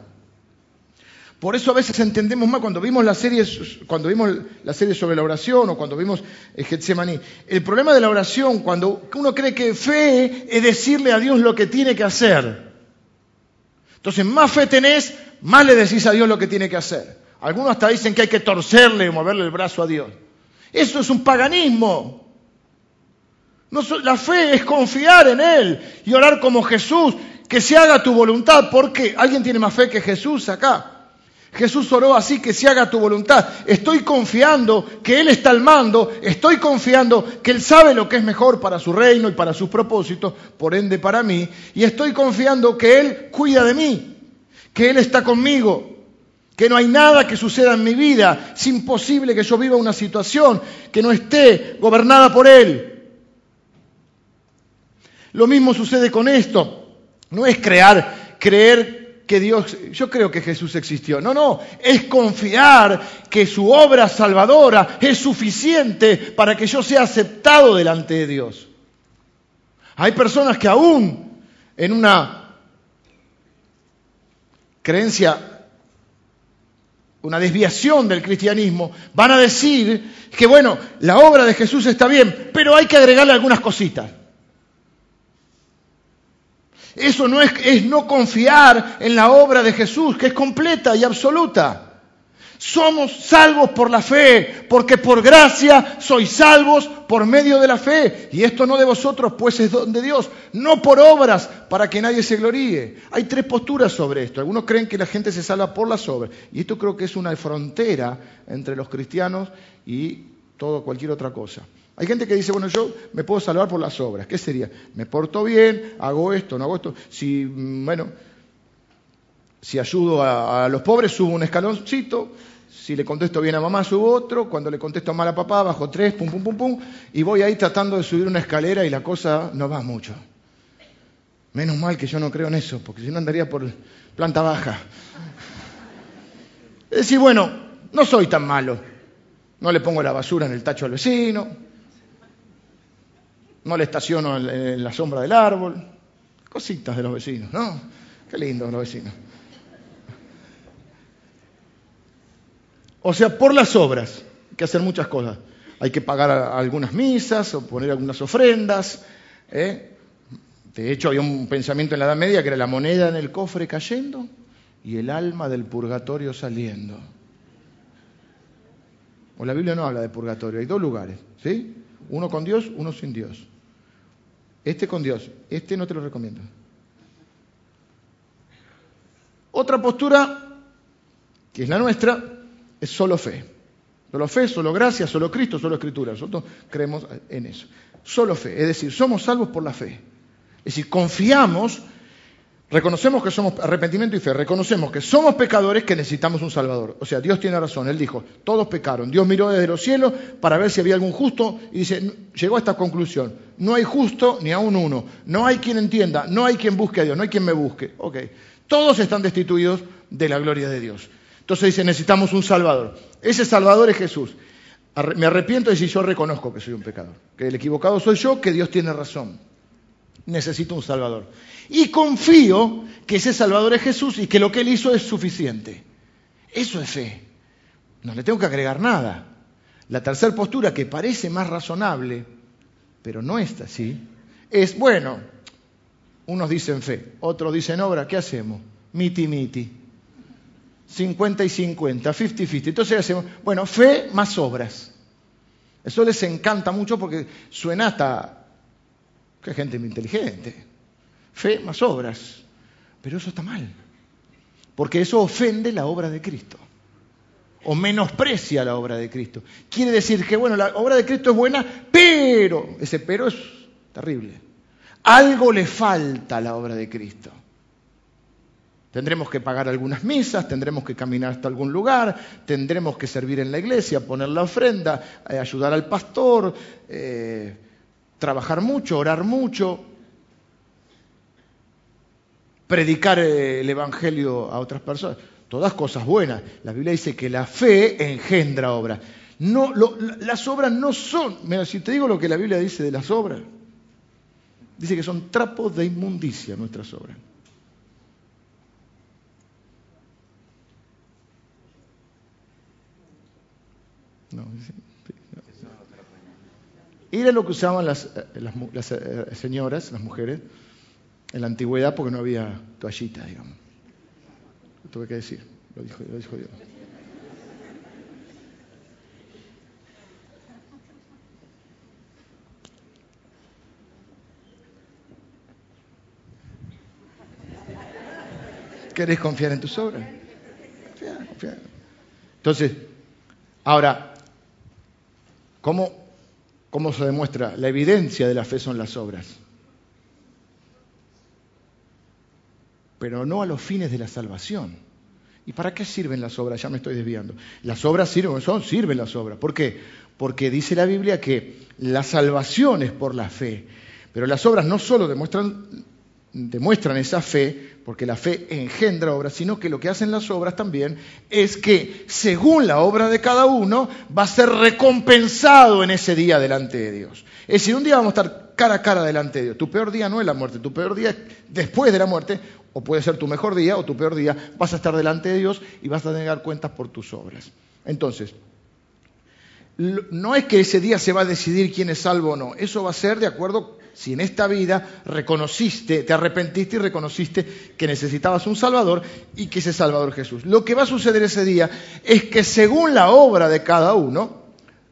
Por eso a veces entendemos más cuando vimos la serie, cuando vimos la serie sobre la oración o cuando vimos Getsemaní. El problema de la oración, cuando uno cree que fe es decirle a Dios lo que tiene que hacer. Entonces, más fe tenés, más le decís a Dios lo que tiene que hacer. Algunos hasta dicen que hay que torcerle o moverle el brazo a Dios. Eso es un paganismo. la fe es confiar en Él y orar como Jesús que se haga tu voluntad. ¿Por qué? ¿Alguien tiene más fe que Jesús acá? Jesús oró así, que se haga tu voluntad. Estoy confiando que Él está al mando, estoy confiando que Él sabe lo que es mejor para su reino y para sus propósitos, por ende para mí, y estoy confiando que Él cuida de mí, que Él está conmigo, que no hay nada que suceda en mi vida, es imposible que yo viva una situación que no esté gobernada por Él. Lo mismo sucede con esto. No es crear, creer que Dios, yo creo que Jesús existió. No, no, es confiar que su obra salvadora es suficiente para que yo sea aceptado delante de Dios. Hay personas que aún en una creencia, una desviación del cristianismo, van a decir que, bueno, la obra de Jesús está bien, pero hay que agregarle algunas cositas. Eso no es, es no confiar en la obra de Jesús, que es completa y absoluta. Somos salvos por la fe, porque por gracia sois salvos por medio de la fe. Y esto no de vosotros, pues es de Dios, no por obras, para que nadie se gloríe. Hay tres posturas sobre esto. Algunos creen que la gente se salva por las obras. Y esto creo que es una frontera entre los cristianos y todo cualquier otra cosa. Hay gente que dice, bueno, yo me puedo salvar por las obras. ¿Qué sería? Me porto bien, hago esto, no hago esto. Si, mm, bueno, si ayudo a, los pobres, subo un escaloncito. Si le contesto bien a mamá, subo otro. Cuando le contesto mal a papá, bajo tres, pum, pum, pum, pum. Y voy ahí tratando de subir una escalera y la cosa no va mucho. Menos mal que yo no creo en eso, porque si no andaría por planta baja. Es decir, bueno, no soy tan malo. No le pongo la basura en el tacho al vecino, no le estaciono en, la sombra del árbol, cositas de los vecinos, ¿no? Qué lindo los vecinos. O sea, por las obras, hay que hacer muchas cosas. Hay que pagar algunas misas o poner algunas ofrendas. ¿eh? De hecho, había un pensamiento en la Edad Media que era la moneda en el cofre cayendo y el alma del purgatorio saliendo. O la Biblia no habla de purgatorio, hay dos lugares, ¿sí? Uno con Dios, uno sin Dios. Este con Dios, este no te lo recomiendo. Otra postura, que es la nuestra, es solo fe. Solo fe, solo gracia, solo Cristo, solo escritura. Nosotros creemos en eso. Solo fe, es decir, somos salvos por la fe. Es decir, confiamos Reconocemos que somos arrepentimiento y fe, reconocemos que somos pecadores que necesitamos un Salvador. O sea, Dios tiene razón, Él dijo, todos pecaron. Dios miró desde los cielos para ver si había algún justo y dice, llegó a esta conclusión, no hay justo ni aún uno, no hay quien entienda, no hay quien busque a Dios, no hay quien me busque. Todos están destituidos de la gloria de Dios. Entonces dice, necesitamos un Salvador. Ese Salvador es Jesús. Me arrepiento de si yo reconozco que soy un pecador, que el equivocado soy yo, que Dios tiene razón. Necesito un Salvador. Y confío que ese Salvador es Jesús y que lo que Él hizo es suficiente. Eso es fe. No le tengo que agregar nada. La tercera postura, que parece más razonable, pero no es así, es, bueno, unos dicen fe, otros dicen obra, ¿qué hacemos? Miti miti. 50 y 50, 50-50. Entonces hacemos, bueno, fe más obras. Eso les encanta mucho porque suena hasta que gente muy inteligente. Fe más obras. Pero eso está mal. Porque eso ofende la obra de Cristo. O menosprecia la obra de Cristo. Quiere decir que, bueno, la obra de Cristo es buena, pero, ese pero es terrible. Algo le falta a la obra de Cristo. Tendremos que pagar algunas misas, tendremos que caminar hasta algún lugar, tendremos que servir en la iglesia, poner la ofrenda, eh, ayudar al pastor, eh, trabajar mucho, orar mucho, predicar eh, el Evangelio a otras personas. Todas cosas buenas. La Biblia dice que la fe engendra obras. No, las obras no son, mira, si te digo lo que la Biblia dice de las obras, dice que son trapos de inmundicia nuestras obras. No, Era lo que usaban las, eh, eh, señoras, las mujeres, en la antigüedad porque no había toallita, digamos. Lo tuve que decir, lo dijo, lo dijo Dios. ¿Querés confiar en tus obras? Confía, confía. Entonces, ahora, ¿cómo, ¿cómo se demuestra? La evidencia de la fe son las obras. Pero no a los fines de la salvación. ¿Y para qué sirven las obras? Ya me estoy desviando. Las obras sirven, son, sirven las obras. ¿Por qué? Porque dice la Biblia que la salvación es por la fe. Pero las obras no solo demuestran, demuestran esa fe, porque la fe engendra obras, sino que lo que hacen las obras también es que según la obra de cada uno va a ser recompensado en ese día delante de Dios. Es decir, un día vamos a estar cara a cara delante de Dios. Tu peor día no es la muerte, tu peor día es después de la muerte, o puede ser tu mejor día o tu peor día, vas a estar delante de Dios y vas a tener cuentas por tus obras. Entonces, no es que ese día se va a decidir quién es salvo o no, eso va a ser de acuerdo si en esta vida reconociste, te arrepentiste y reconociste que necesitabas un Salvador y que ese Salvador Jesús. Lo que va a suceder ese día es que según la obra de cada uno,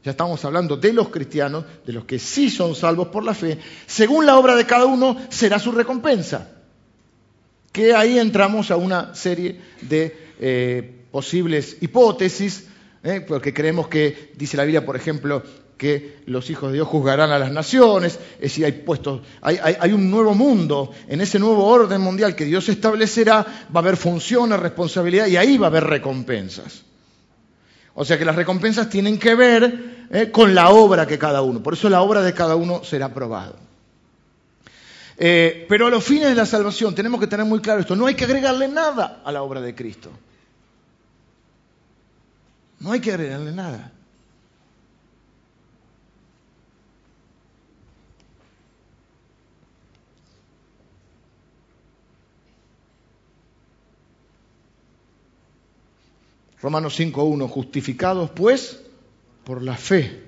ya estamos hablando de los cristianos, de los que sí son salvos por la fe, según la obra de cada uno será su recompensa. Que ahí entramos a una serie de eh, posibles hipótesis, ¿eh? porque creemos que, dice la Biblia, por ejemplo, que los hijos de Dios juzgarán a las naciones, es decir, hay, puestos, hay, un nuevo mundo, en ese nuevo orden mundial que Dios establecerá, va a haber funciones, responsabilidad y ahí va a haber recompensas. O sea que las recompensas tienen que ver eh, con la obra que cada uno, por eso la obra de cada uno será probada. Eh, pero a los fines de la salvación tenemos que tener muy claro esto, no hay que agregarle nada a la obra de Cristo. No hay que agregarle nada. Romanos 5.1, justificados pues por la fe,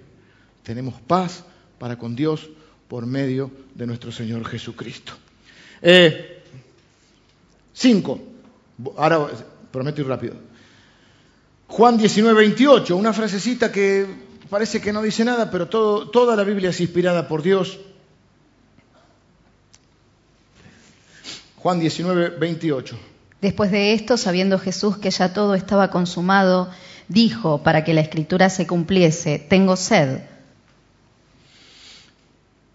tenemos paz para con Dios por medio de nuestro Señor Jesucristo. 5, eh, ahora prometo ir rápido. Juan 19.28, una frasecita que parece que no dice nada, pero toda la Biblia es inspirada por Dios. Juan 19.28. Después de esto, sabiendo Jesús que ya todo estaba consumado, dijo, para que la escritura se cumpliese, tengo sed.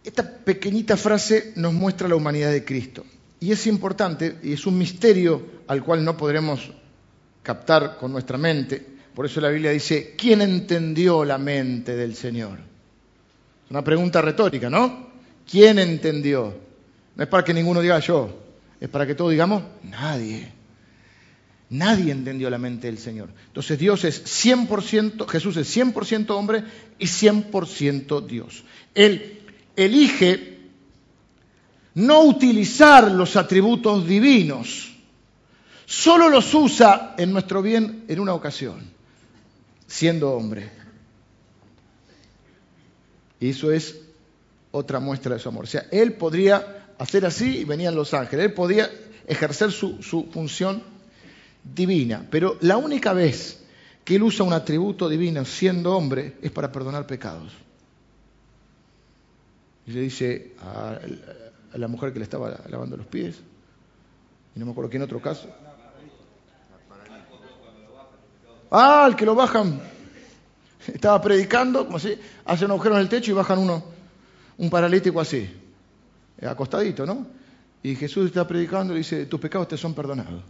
Esta pequeñita frase nos muestra la humanidad de Cristo. Y es importante, y es un misterio al cual no podremos captar con nuestra mente. Por eso la Biblia dice, ¿quién entendió la mente del Señor? Es una pregunta retórica, ¿no? ¿Quién entendió? No es para que ninguno diga yo, es para que todos digamos, nadie. Nadie entendió la mente del Señor. Entonces Dios es 100%, Jesús es 100% hombre y 100% Dios. Él elige no utilizar los atributos divinos. Solo los usa en nuestro bien en una ocasión, siendo hombre. Y eso es otra muestra de su amor. O sea, él podría hacer así y venían los ángeles. Él podía ejercer su, su función divina. Pero la única vez que él usa un atributo divino siendo hombre es para perdonar pecados. Y le dice a, la mujer que le estaba lavando los pies, y no me acuerdo quién otro caso. Ah, el que lo bajan. Estaba predicando, como así, hacen un agujero en el techo y bajan uno, un paralítico así, acostadito, ¿no? Y Jesús está predicando y dice, tus pecados te son perdonados.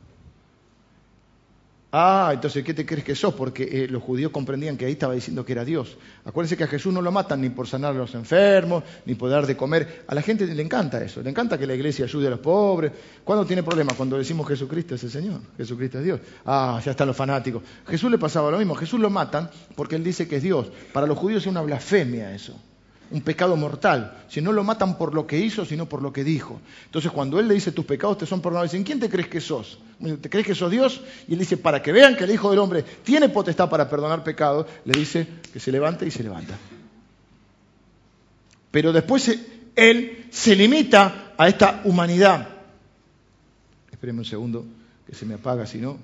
Ah, entonces, ¿qué te crees que sos? Porque eh, los judíos comprendían que ahí estaba diciendo que era Dios. Acuérdense que a Jesús no lo matan ni por sanar a los enfermos, ni por dar de comer. A la gente le encanta eso, le encanta que la iglesia ayude a los pobres. ¿Cuándo tiene problemas? Cuando decimos Jesucristo es el Señor, Jesucristo es Dios. Ah, ya están los fanáticos. Jesús le pasaba lo mismo, Jesús lo matan porque él dice que es Dios. Para los judíos es una blasfemia eso un pecado mortal. Si no lo matan por lo que hizo, sino por lo que dijo. Entonces, cuando él le dice tus pecados te son perdonados, dicen, ¿quién te crees que sos? ¿Te crees que sos Dios? Y él dice, para que vean que el Hijo del Hombre tiene potestad para perdonar pecados, le dice que se levante y se levanta. Pero después él se limita a esta humanidad. Espérenme un segundo, que se me apaga, si no.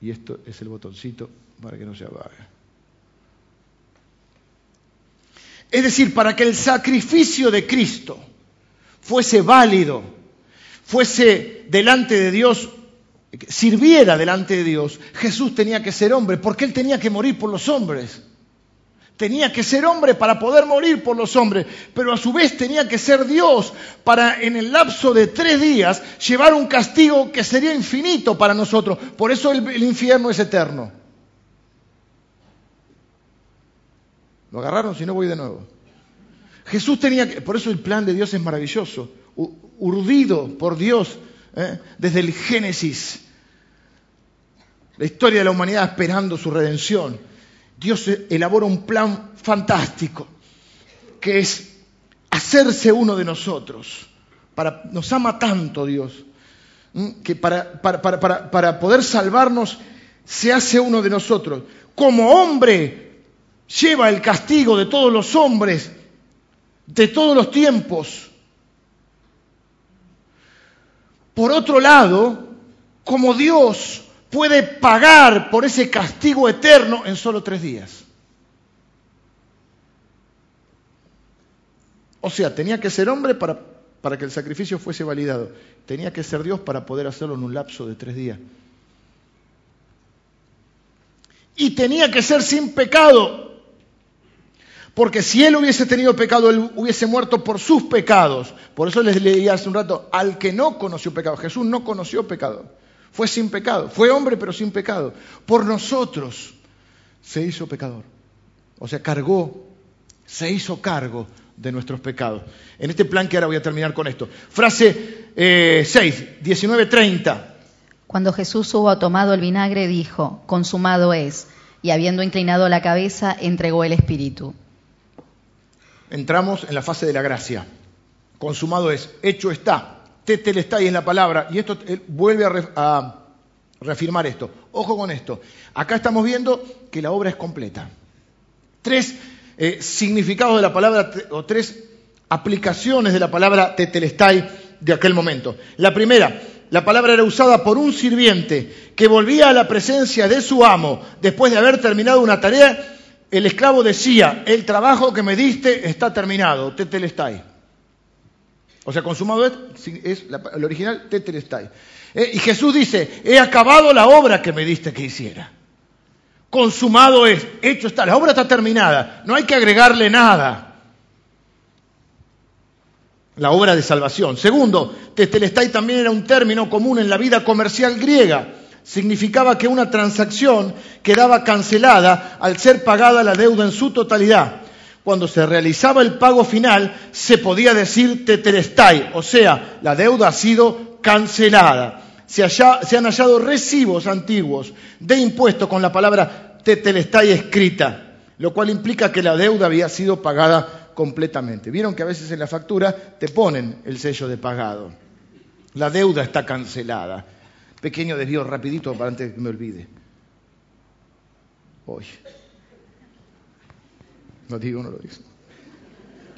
Y esto es el botoncito para que no se apague. Es decir, para que el sacrificio de Cristo fuese válido, fuese delante de Dios, sirviera delante de Dios, Jesús tenía que ser hombre, porque Él tenía que morir por los hombres. Tenía que ser hombre para poder morir por los hombres, pero a su vez tenía que ser Dios para en el lapso de tres días llevar un castigo que sería infinito para nosotros. Por eso el, infierno es eterno. ¿Lo agarraron? Si no, voy de nuevo. Jesús tenía que, por eso el plan de Dios es maravilloso, urdido por Dios ¿eh? desde el Génesis, la historia de la humanidad esperando su redención. Dios elabora un plan fantástico, que es hacerse uno de nosotros. Para, nos ama tanto Dios, que para, para, para poder salvarnos se hace uno de nosotros. Como hombre lleva el castigo de todos los hombres, de todos los tiempos. Por otro lado, como Dios puede pagar por ese castigo eterno en solo tres días. O sea, tenía que ser hombre para, para que el sacrificio fuese validado. Tenía que ser Dios para poder hacerlo en un lapso de tres días. Y tenía que ser sin pecado porque si él hubiese tenido pecado, él hubiese muerto por sus pecados. Por eso les leía hace un rato, al que no conoció pecado. Jesús no conoció pecado. Fue sin pecado. Fue hombre pero sin pecado. Por nosotros se hizo pecador. O sea, cargó, se hizo cargo de nuestros pecados. En este plan que ahora voy a terminar con esto. Frase eh, 6, 19, 30. Cuando Jesús hubo tomado el vinagre, dijo, consumado es, y habiendo inclinado la cabeza, entregó el Espíritu entramos en la fase de la gracia. Consumado es, hecho está. Tetelestai en la palabra. Y esto vuelve a, reafirmar esto. Ojo con esto. Acá estamos viendo que la obra es completa. Tres eh, significados de la palabra, o tres aplicaciones de la palabra tetelestai de aquel momento. La primera, la palabra era usada por un sirviente que volvía a la presencia de su amo después de haber terminado una tarea el esclavo decía, el trabajo que me diste está terminado, tetelestai. O sea, consumado es, es el original tetelestai. Eh, y Jesús dice, he acabado la obra que me diste que hiciera. Consumado es, hecho está, la obra está terminada, no hay que agregarle nada. La obra de salvación. Segundo, tetelestai también era un término común en la vida comercial griega significaba que una transacción quedaba cancelada al ser pagada la deuda en su totalidad. Cuando se realizaba el pago final, se podía decir tetelestai, o sea, la deuda ha sido cancelada. Se, han hallado recibos antiguos de impuestos con la palabra tetelestai escrita, lo cual implica que la deuda había sido pagada completamente. Vieron que a veces en la factura te ponen el sello de pagado. La deuda está cancelada. Pequeño desvío rapidito para antes de que me olvide. Hoy. Lo digo, no lo digo.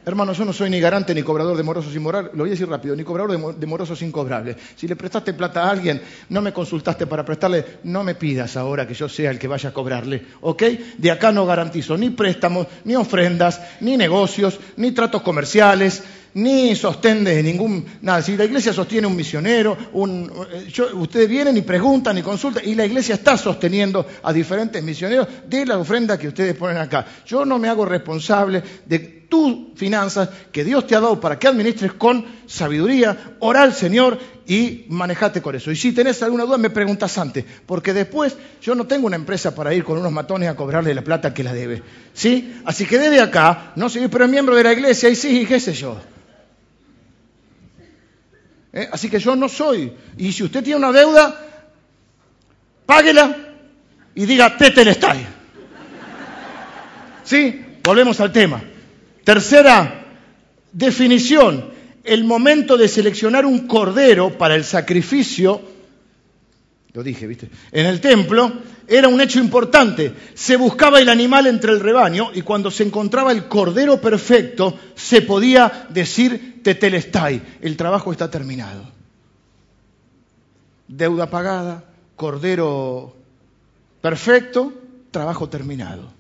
Hermano, yo no soy ni garante ni cobrador de morosos inmorables, lo voy a decir rápido, ni cobrador de morosos incobrables. Si le prestaste plata a alguien, no me consultaste para prestarle, no me pidas ahora que yo sea el que vaya a cobrarle, ¿ok? De acá no garantizo ni préstamos, ni ofrendas, ni negocios, ni tratos comerciales, ni sostén ningún nada. Si la iglesia sostiene un misionero, un, eh, ustedes vienen y preguntan y consultan, y la iglesia está sosteniendo a diferentes misioneros de la ofrenda que ustedes ponen acá. Yo no me hago responsable de tus finanzas que Dios te ha dado para que administres con sabiduría, ora al Señor y manejate con eso. Y si tenés alguna duda, me preguntas antes, porque después yo no tengo una empresa para ir con unos matones a cobrarle la plata que la debe. ¿Sí? Así que desde acá, no sé, pero es miembro de la iglesia y sí, qué sé yo. ¿Eh? Así que yo no soy. Y si usted tiene una deuda, páguela y diga tetelestai. ¿Sí? Volvemos al tema. Tercera definición, el momento de seleccionar un cordero para el sacrificio, lo dije, ¿viste? En el templo era un hecho importante. Se buscaba el animal entre el rebaño y cuando se encontraba el cordero perfecto, se podía decir tetelestai, el trabajo está terminado. Deuda pagada, cordero perfecto, trabajo terminado.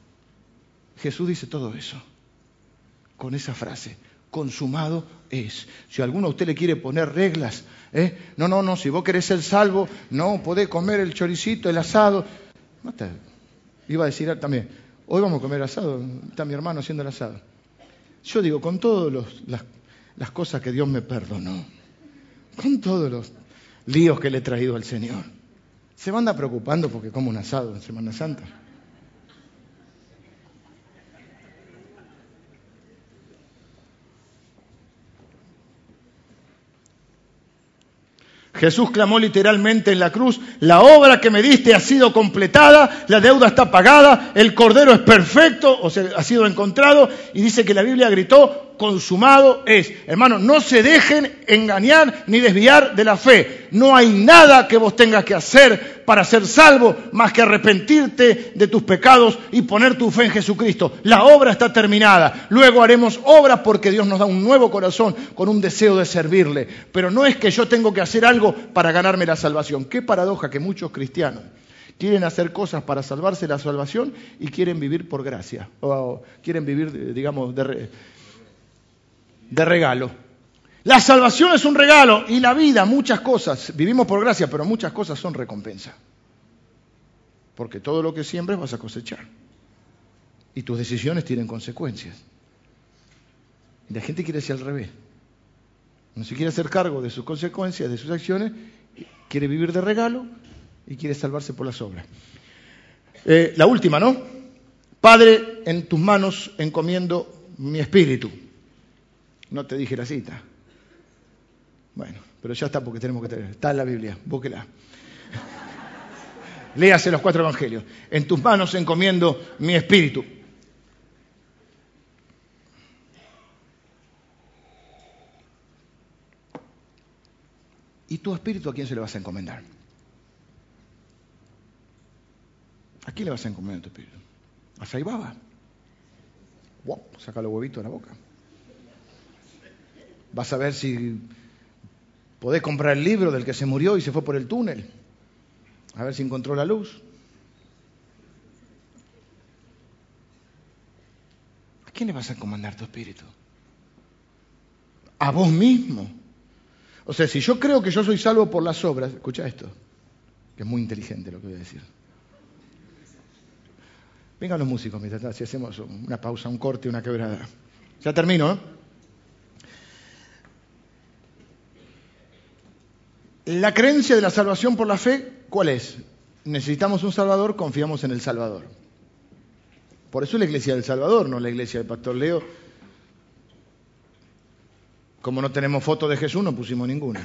Jesús dice todo eso con esa frase. Consumado es. Si alguno a usted le quiere poner reglas, ¿eh? no, no, no, si vos querés ser salvo, no podés comer el choricito, el asado. Iba a decir también, hoy vamos a comer asado, está mi hermano haciendo el asado. Yo digo, con todas las, las cosas que Dios me perdonó, con todos los líos que le he traído al Señor, se van a preocupando porque como un asado en Semana Santa. Jesús clamó literalmente en la cruz, la obra que me diste ha sido completada, la deuda está pagada, el cordero es perfecto, o sea, ha sido encontrado, y dice que la Biblia gritó, consumado es. Hermanos, no se dejen engañar ni desviar de la fe. No hay nada que vos tengas que hacer para ser salvo más que arrepentirte de tus pecados y poner tu fe en Jesucristo. La obra está terminada. Luego haremos obras porque Dios nos da un nuevo corazón con un deseo de servirle. Pero no es que yo tengo que hacer algo para ganarme la salvación. Qué paradoja que muchos cristianos quieren hacer cosas para salvarse la salvación y quieren vivir por gracia. O quieren vivir, digamos, de de regalo. La salvación es un regalo y la vida, muchas cosas, vivimos por gracia, pero muchas cosas son recompensa. Porque todo lo que siembres vas a cosechar. Y tus decisiones tienen consecuencias. Y la gente quiere ser al revés. No se quiere hacer cargo de sus consecuencias, de sus acciones, quiere vivir de regalo y quiere salvarse por las obras. Eh, la última, ¿no? Padre, en tus manos encomiendo mi espíritu. No te dije la cita. Bueno, pero ya está porque tenemos que tener. Está en la Biblia, búsquela. Léase los cuatro evangelios. En tus manos encomiendo mi espíritu. ¿Y tu espíritu a quién se le vas a encomendar? ¿A quién le vas a encomendar tu espíritu? ¿A Saibaba? Wow, saca los huevitos de la boca. Vas a ver si podés comprar el libro del que se murió y se fue por el túnel. A ver si encontró la luz. ¿A quién le vas a encomendar tu espíritu? A vos mismo. O sea, si yo creo que yo soy salvo por las obras, escucha esto, que es muy inteligente lo que voy a decir. Vengan los músicos, mientras si hacemos una pausa, un corte, una quebrada. Ya termino, ¿eh? La creencia de la salvación por la fe, ¿cuál es? Necesitamos un Salvador, confiamos en el Salvador. Por eso es la iglesia del Salvador, no la iglesia del Pastor Leo. Como no tenemos foto de Jesús, no pusimos ninguna.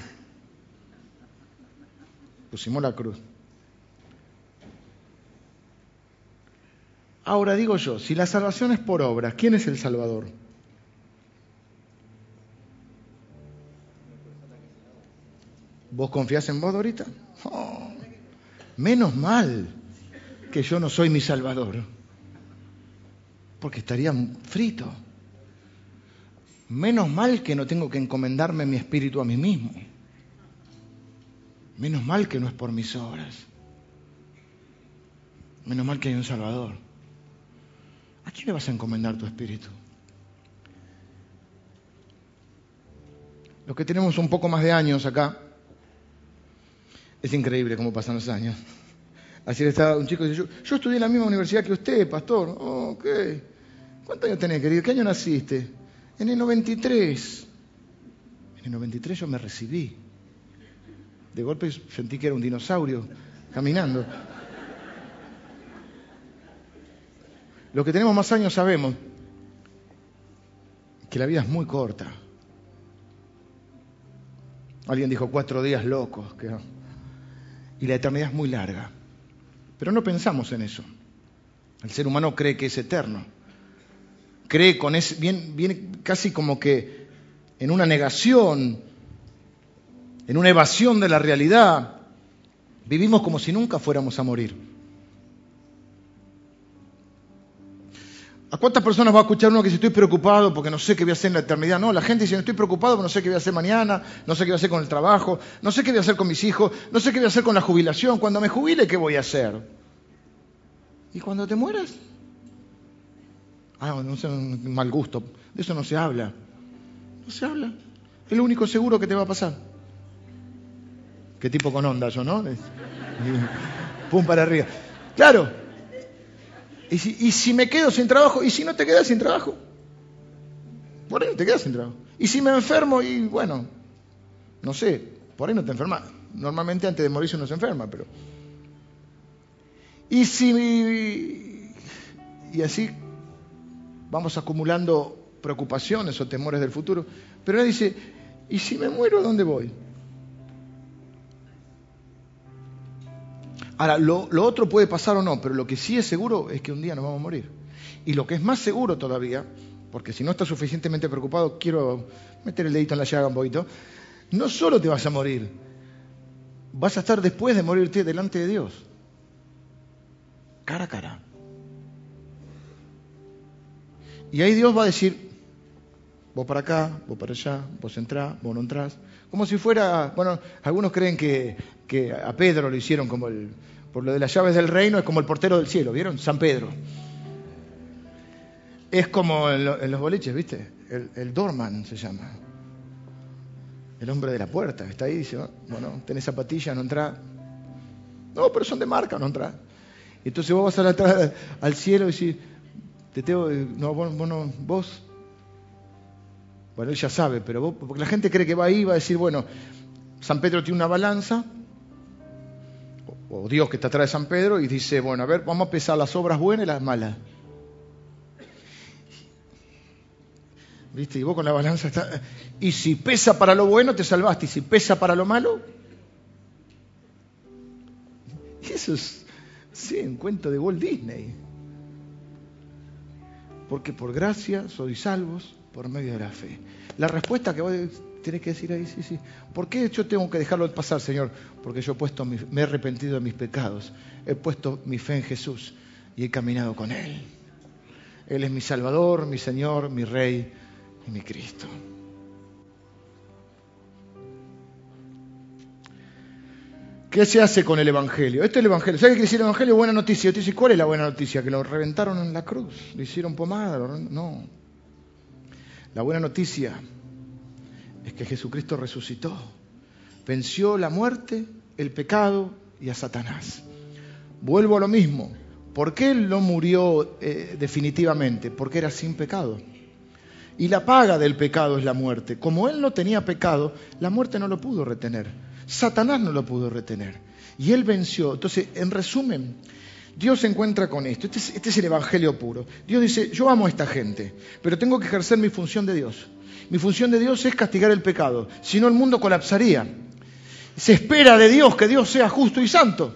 Pusimos la cruz. Ahora digo yo, si la salvación es por obras, ¿quién es el Salvador? ¿Vos confías en vos, Dorita? Oh, menos mal que yo no soy mi Salvador, porque estaría frito. Menos mal que no tengo que encomendarme mi espíritu a mí mismo. Menos mal que no es por mis obras. Menos mal que hay un Salvador. ¿A quién le vas a encomendar tu espíritu? Los que tenemos un poco más de años acá, es increíble cómo pasan los años. Ayer estaba un chico y dice, yo, yo, estudié en la misma universidad que usted, pastor. Oh, ok. ¿Cuántos años tenés, querido? ¿Qué año naciste? En el 93. En el 93 yo me recibí. De golpe sentí que era un dinosaurio caminando. Los que tenemos más años sabemos que la vida es muy corta. Alguien dijo cuatro días locos. Que... Y la eternidad es muy larga. Pero no pensamos en eso. El ser humano cree que es eterno. Cree con ese, viene, casi como que en una negación, en una evasión de la realidad. Vivimos como si nunca fuéramos a morir. ¿A cuántas personas va a escuchar uno que dice estoy preocupado porque no sé qué voy a hacer en la eternidad? No, la gente dice estoy preocupado porque no sé qué voy a hacer mañana, no sé qué voy a hacer con el trabajo, no sé qué voy a hacer con mis hijos, no sé qué voy a hacer con la jubilación. Cuando me jubile, ¿qué voy a hacer? ¿Y cuando te mueras? Ah, no sé, un mal gusto. De eso no se habla. No se habla. Es lo único seguro que te va a pasar. Qué tipo con onda yo, ¿no? Pum para arriba. Claro, ¿Y si, me quedo sin trabajo? ¿Y si no te quedas sin trabajo? Por ahí no te quedas sin trabajo. ¿Y si me enfermo? Y bueno, no sé, por ahí no te enfermas. Normalmente antes de morirse uno se enferma, pero... Y si... Y así vamos acumulando preocupaciones o temores del futuro. Pero él dice, ¿y si me muero, dónde voy? Ahora, lo, otro puede pasar o no, pero lo que sí es seguro es que un día nos vamos a morir. Y lo que es más seguro todavía, porque si no estás suficientemente preocupado, quiero meter el dedito en la llaga un poquito, no solo te vas a morir, vas a estar después de morirte delante de Dios, cara a cara. Y ahí Dios va a decir, vos para acá, vos para allá, vos entrás, vos no entrás. Como si fuera, bueno, algunos creen que que a Pedro lo hicieron como el, por lo de las llaves del reino, es como el portero del cielo, ¿vieron? San Pedro. Es como en, los boliches, ¿viste? El, el, doorman se llama. El hombre de la puerta, está ahí dice, bueno, tenés zapatillas, no entra. No, pero son de marca, no entra. Entonces vos vas a la, al cielo y decís, te tengo, no, vos, vos, vos. Bueno, él ya sabe, pero vos, porque la gente cree que va ahí y va a decir, bueno, San Pedro tiene una balanza, o Dios que está atrás de San Pedro, y dice, bueno, a ver, vamos a pesar las obras buenas y las malas. ¿Viste? Y vos con la balanza está... Y si pesa para lo bueno, te salvaste. Y si pesa para lo malo... Eso es, sí, un cuento de Walt Disney. Porque por gracia sois salvos por medio de la fe. La respuesta que vos Tienes que decir ahí, sí, sí. ¿Por qué yo tengo que dejarlo pasar, Señor? Porque yo he puesto me he arrepentido de mis pecados, he puesto mi fe en Jesús y he caminado con Él. Él es mi Salvador, mi Señor, mi Rey y mi Cristo. ¿Qué se hace con el Evangelio? Este es el Evangelio. ¿Sabes qué quiere decir el Evangelio? Buena noticia. Yo ¿cuál es la buena noticia? Que lo reventaron en la cruz, le hicieron pomada. No. La buena noticia es que Jesucristo resucitó, venció la muerte, el pecado y a Satanás. Vuelvo a lo mismo. ¿Por qué Él no murió eh, definitivamente? Porque era sin pecado. Y la paga del pecado es la muerte. Como Él no tenía pecado, la muerte no lo pudo retener. Satanás no lo pudo retener. Y Él venció. Entonces, en resumen, Dios se encuentra con esto. Este es, este es el Evangelio puro. Dios dice, yo amo a esta gente, pero tengo que ejercer mi función de Dios. Mi función de Dios es castigar el pecado, si no el mundo colapsaría. Se espera de Dios que Dios sea justo y santo.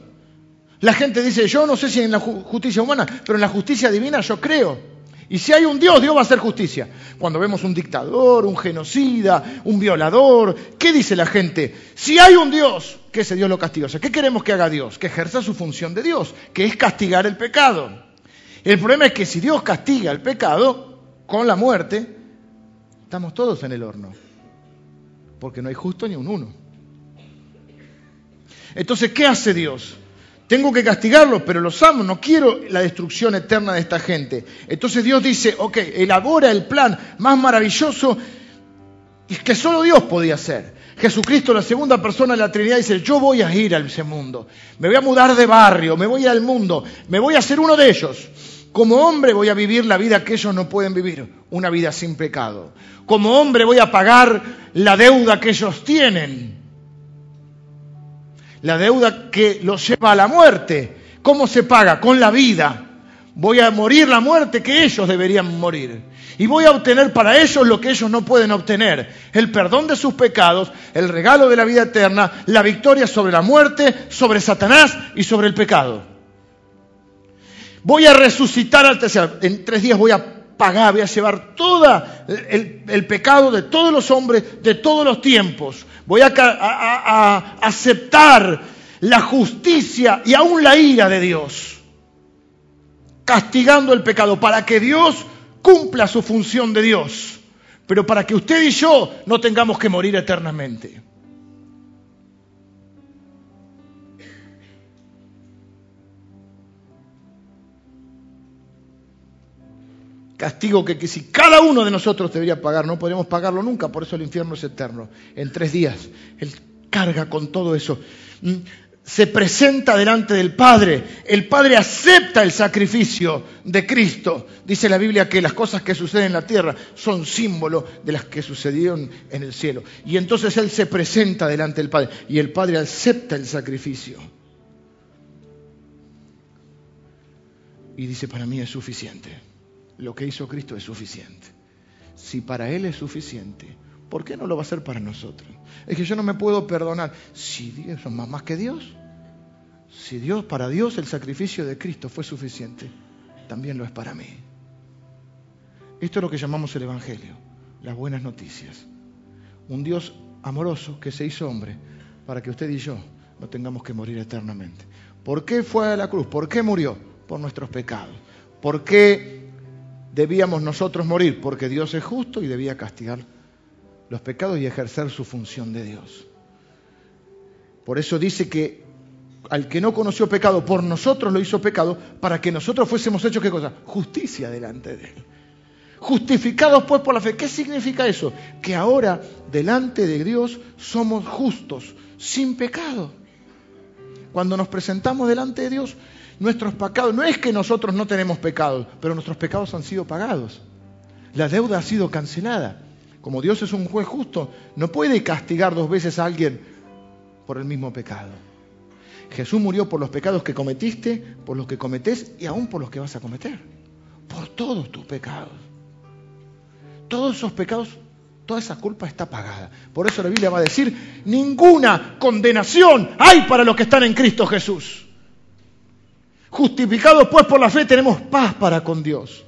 La gente dice, yo no sé si en la justicia humana, pero en la justicia divina yo creo. Y si hay un Dios, Dios va a hacer justicia. Cuando vemos un dictador, un genocida, un violador, ¿qué dice la gente? Si hay un Dios, que ese Dios lo castiga. O sea, ¿qué queremos que haga Dios? Que ejerza su función de Dios, que es castigar el pecado. El problema es que si Dios castiga el pecado con la muerte, estamos todos en el horno. Porque no hay justo ni un uno. Entonces, ¿qué hace Dios? Tengo que castigarlos, pero los amo, no quiero la destrucción eterna de esta gente. Entonces Dios dice, ok, elabora el plan más maravilloso que solo Dios podía hacer. Jesucristo, la segunda persona de la Trinidad, dice, yo voy a ir a ese mundo, me voy a mudar de barrio, me voy al mundo, me voy a ser uno de ellos. Como hombre voy a vivir la vida que ellos no pueden vivir, una vida sin pecado. Como hombre voy a pagar la deuda que ellos tienen la deuda que los lleva a la muerte. ¿Cómo se paga? Con la vida. Voy a morir la muerte que ellos deberían morir. Y voy a obtener para ellos lo que ellos no pueden obtener. El perdón de sus pecados, el regalo de la vida eterna, la victoria sobre la muerte, sobre Satanás y sobre el pecado. Voy a resucitar al tercer. En tres días voy a pagar, voy a llevar todo el, pecado de todos los hombres de todos los tiempos. Voy a, a aceptar la justicia y aún la ira de Dios, castigando el pecado para que Dios cumpla su función de Dios, pero para que usted y yo no tengamos que morir eternamente. Castigo que, si cada uno de nosotros debería pagar, no podríamos pagarlo nunca, por eso el infierno es eterno. En tres días, Él carga con todo eso. Mm, se presenta delante del Padre. El Padre acepta el sacrificio de Cristo. Dice la Biblia que las cosas que suceden en la tierra son símbolo de las que sucedieron en el cielo. Y entonces Él se presenta delante del Padre y el Padre acepta el sacrificio. Y dice, para mí es suficiente lo que hizo Cristo es suficiente. Si para Él es suficiente, ¿por qué no lo va a hacer para nosotros? Es que yo no me puedo perdonar. Si Dios es más que Dios, si Dios, para Dios el sacrificio de Cristo fue suficiente, también lo es para mí. Esto es lo que llamamos el Evangelio, las buenas noticias. Un Dios amoroso que se hizo hombre para que usted y yo no tengamos que morir eternamente. ¿Por qué fue a la cruz? ¿Por qué murió? Por nuestros pecados. ¿Por qué debíamos nosotros morir porque Dios es justo y debía castigar los pecados y ejercer su función de Dios. Por eso dice que al que no conoció pecado, por nosotros lo hizo pecado, para que nosotros fuésemos hechos, ¿qué cosa? Justicia delante de Él. Justificados pues por la fe. ¿Qué significa eso? Que ahora delante de Dios somos justos, sin pecado. Cuando nos presentamos delante de Dios, nuestros pecados, no es que nosotros no tenemos pecados, pero nuestros pecados han sido pagados. La deuda ha sido cancelada. Como Dios es un juez justo, no puede castigar dos veces a alguien por el mismo pecado. Jesús murió por los pecados que cometiste, por los que cometés y aún por los que vas a cometer. Por todos tus pecados. Todos esos pecados, toda esa culpa está pagada. Por eso la Biblia va a decir, ninguna condenación hay para los que están en Cristo Jesús. Justificados pues por la fe tenemos paz para con Dios.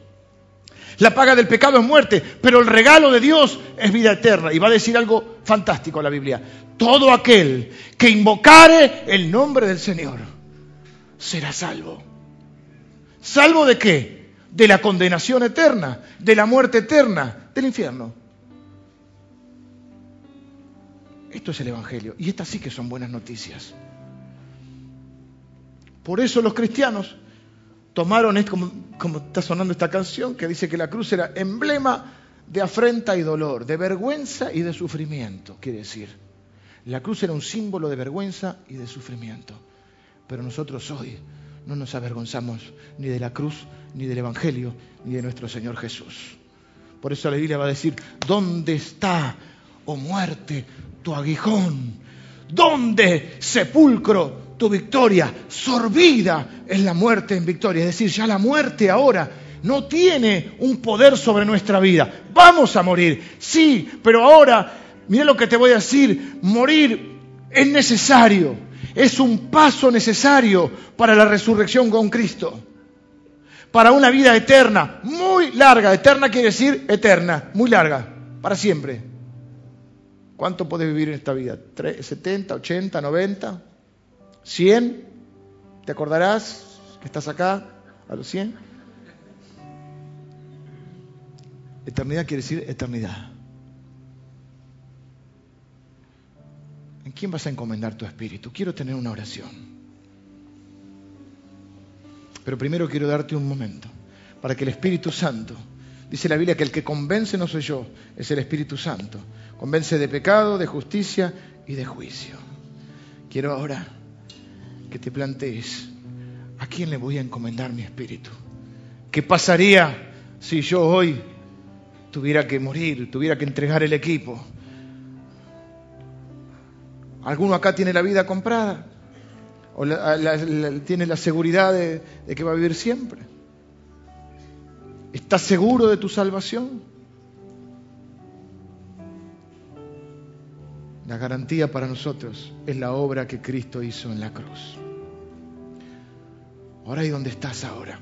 La paga del pecado es muerte, pero el regalo de Dios es vida eterna. Y va a decir algo fantástico la Biblia. Todo aquel que invocare el nombre del Señor será salvo. ¿Salvo de qué? De la condenación eterna, de la muerte eterna, del infierno. Esto es el Evangelio. Y estas sí que son buenas noticias. Por eso los cristianos tomaron, como, como está sonando esta canción, que dice que la cruz era emblema de afrenta y dolor, de vergüenza y de sufrimiento, quiere decir. La cruz era un símbolo de vergüenza y de sufrimiento. Pero nosotros hoy no nos avergonzamos ni de la cruz, ni del Evangelio, ni de nuestro Señor Jesús. Por eso la Biblia va a decir, ¿dónde está, oh muerte, tu aguijón? ¿Dónde, sepulcro, tu victoria, sorbida es la muerte en victoria. Es decir, ya la muerte ahora no tiene un poder sobre nuestra vida. Vamos a morir, sí, pero ahora, mira lo que te voy a decir, morir es necesario, es un paso necesario para la resurrección con Cristo. para una vida eterna, muy larga. Eterna quiere decir eterna, muy larga, para siempre. ¿Cuánto puedes vivir en esta vida? ¿70, 80, 90? ¿100? ¿Te acordarás que estás acá a los 100? Eternidad quiere decir eternidad. ¿En quién vas a encomendar tu espíritu? Quiero tener una oración. Pero primero quiero darte un momento para que el Espíritu Santo, dice la Biblia que el que convence no soy yo, es el Espíritu Santo. Convence de pecado, de justicia y de juicio. Quiero ahora que te plantees, ¿a quién le voy a encomendar mi espíritu? ¿Qué pasaría si yo hoy tuviera que morir, tuviera que entregar el equipo? ¿Alguno acá tiene la vida comprada? ¿O tiene la seguridad de, de que va a vivir siempre? ¿Estás seguro de tu salvación? La garantía para nosotros es la obra que Cristo hizo en la cruz. Ahora y donde estás ahora.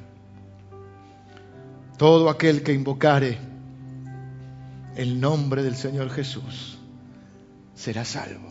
Todo aquel que invocare el nombre del Señor Jesús será salvo.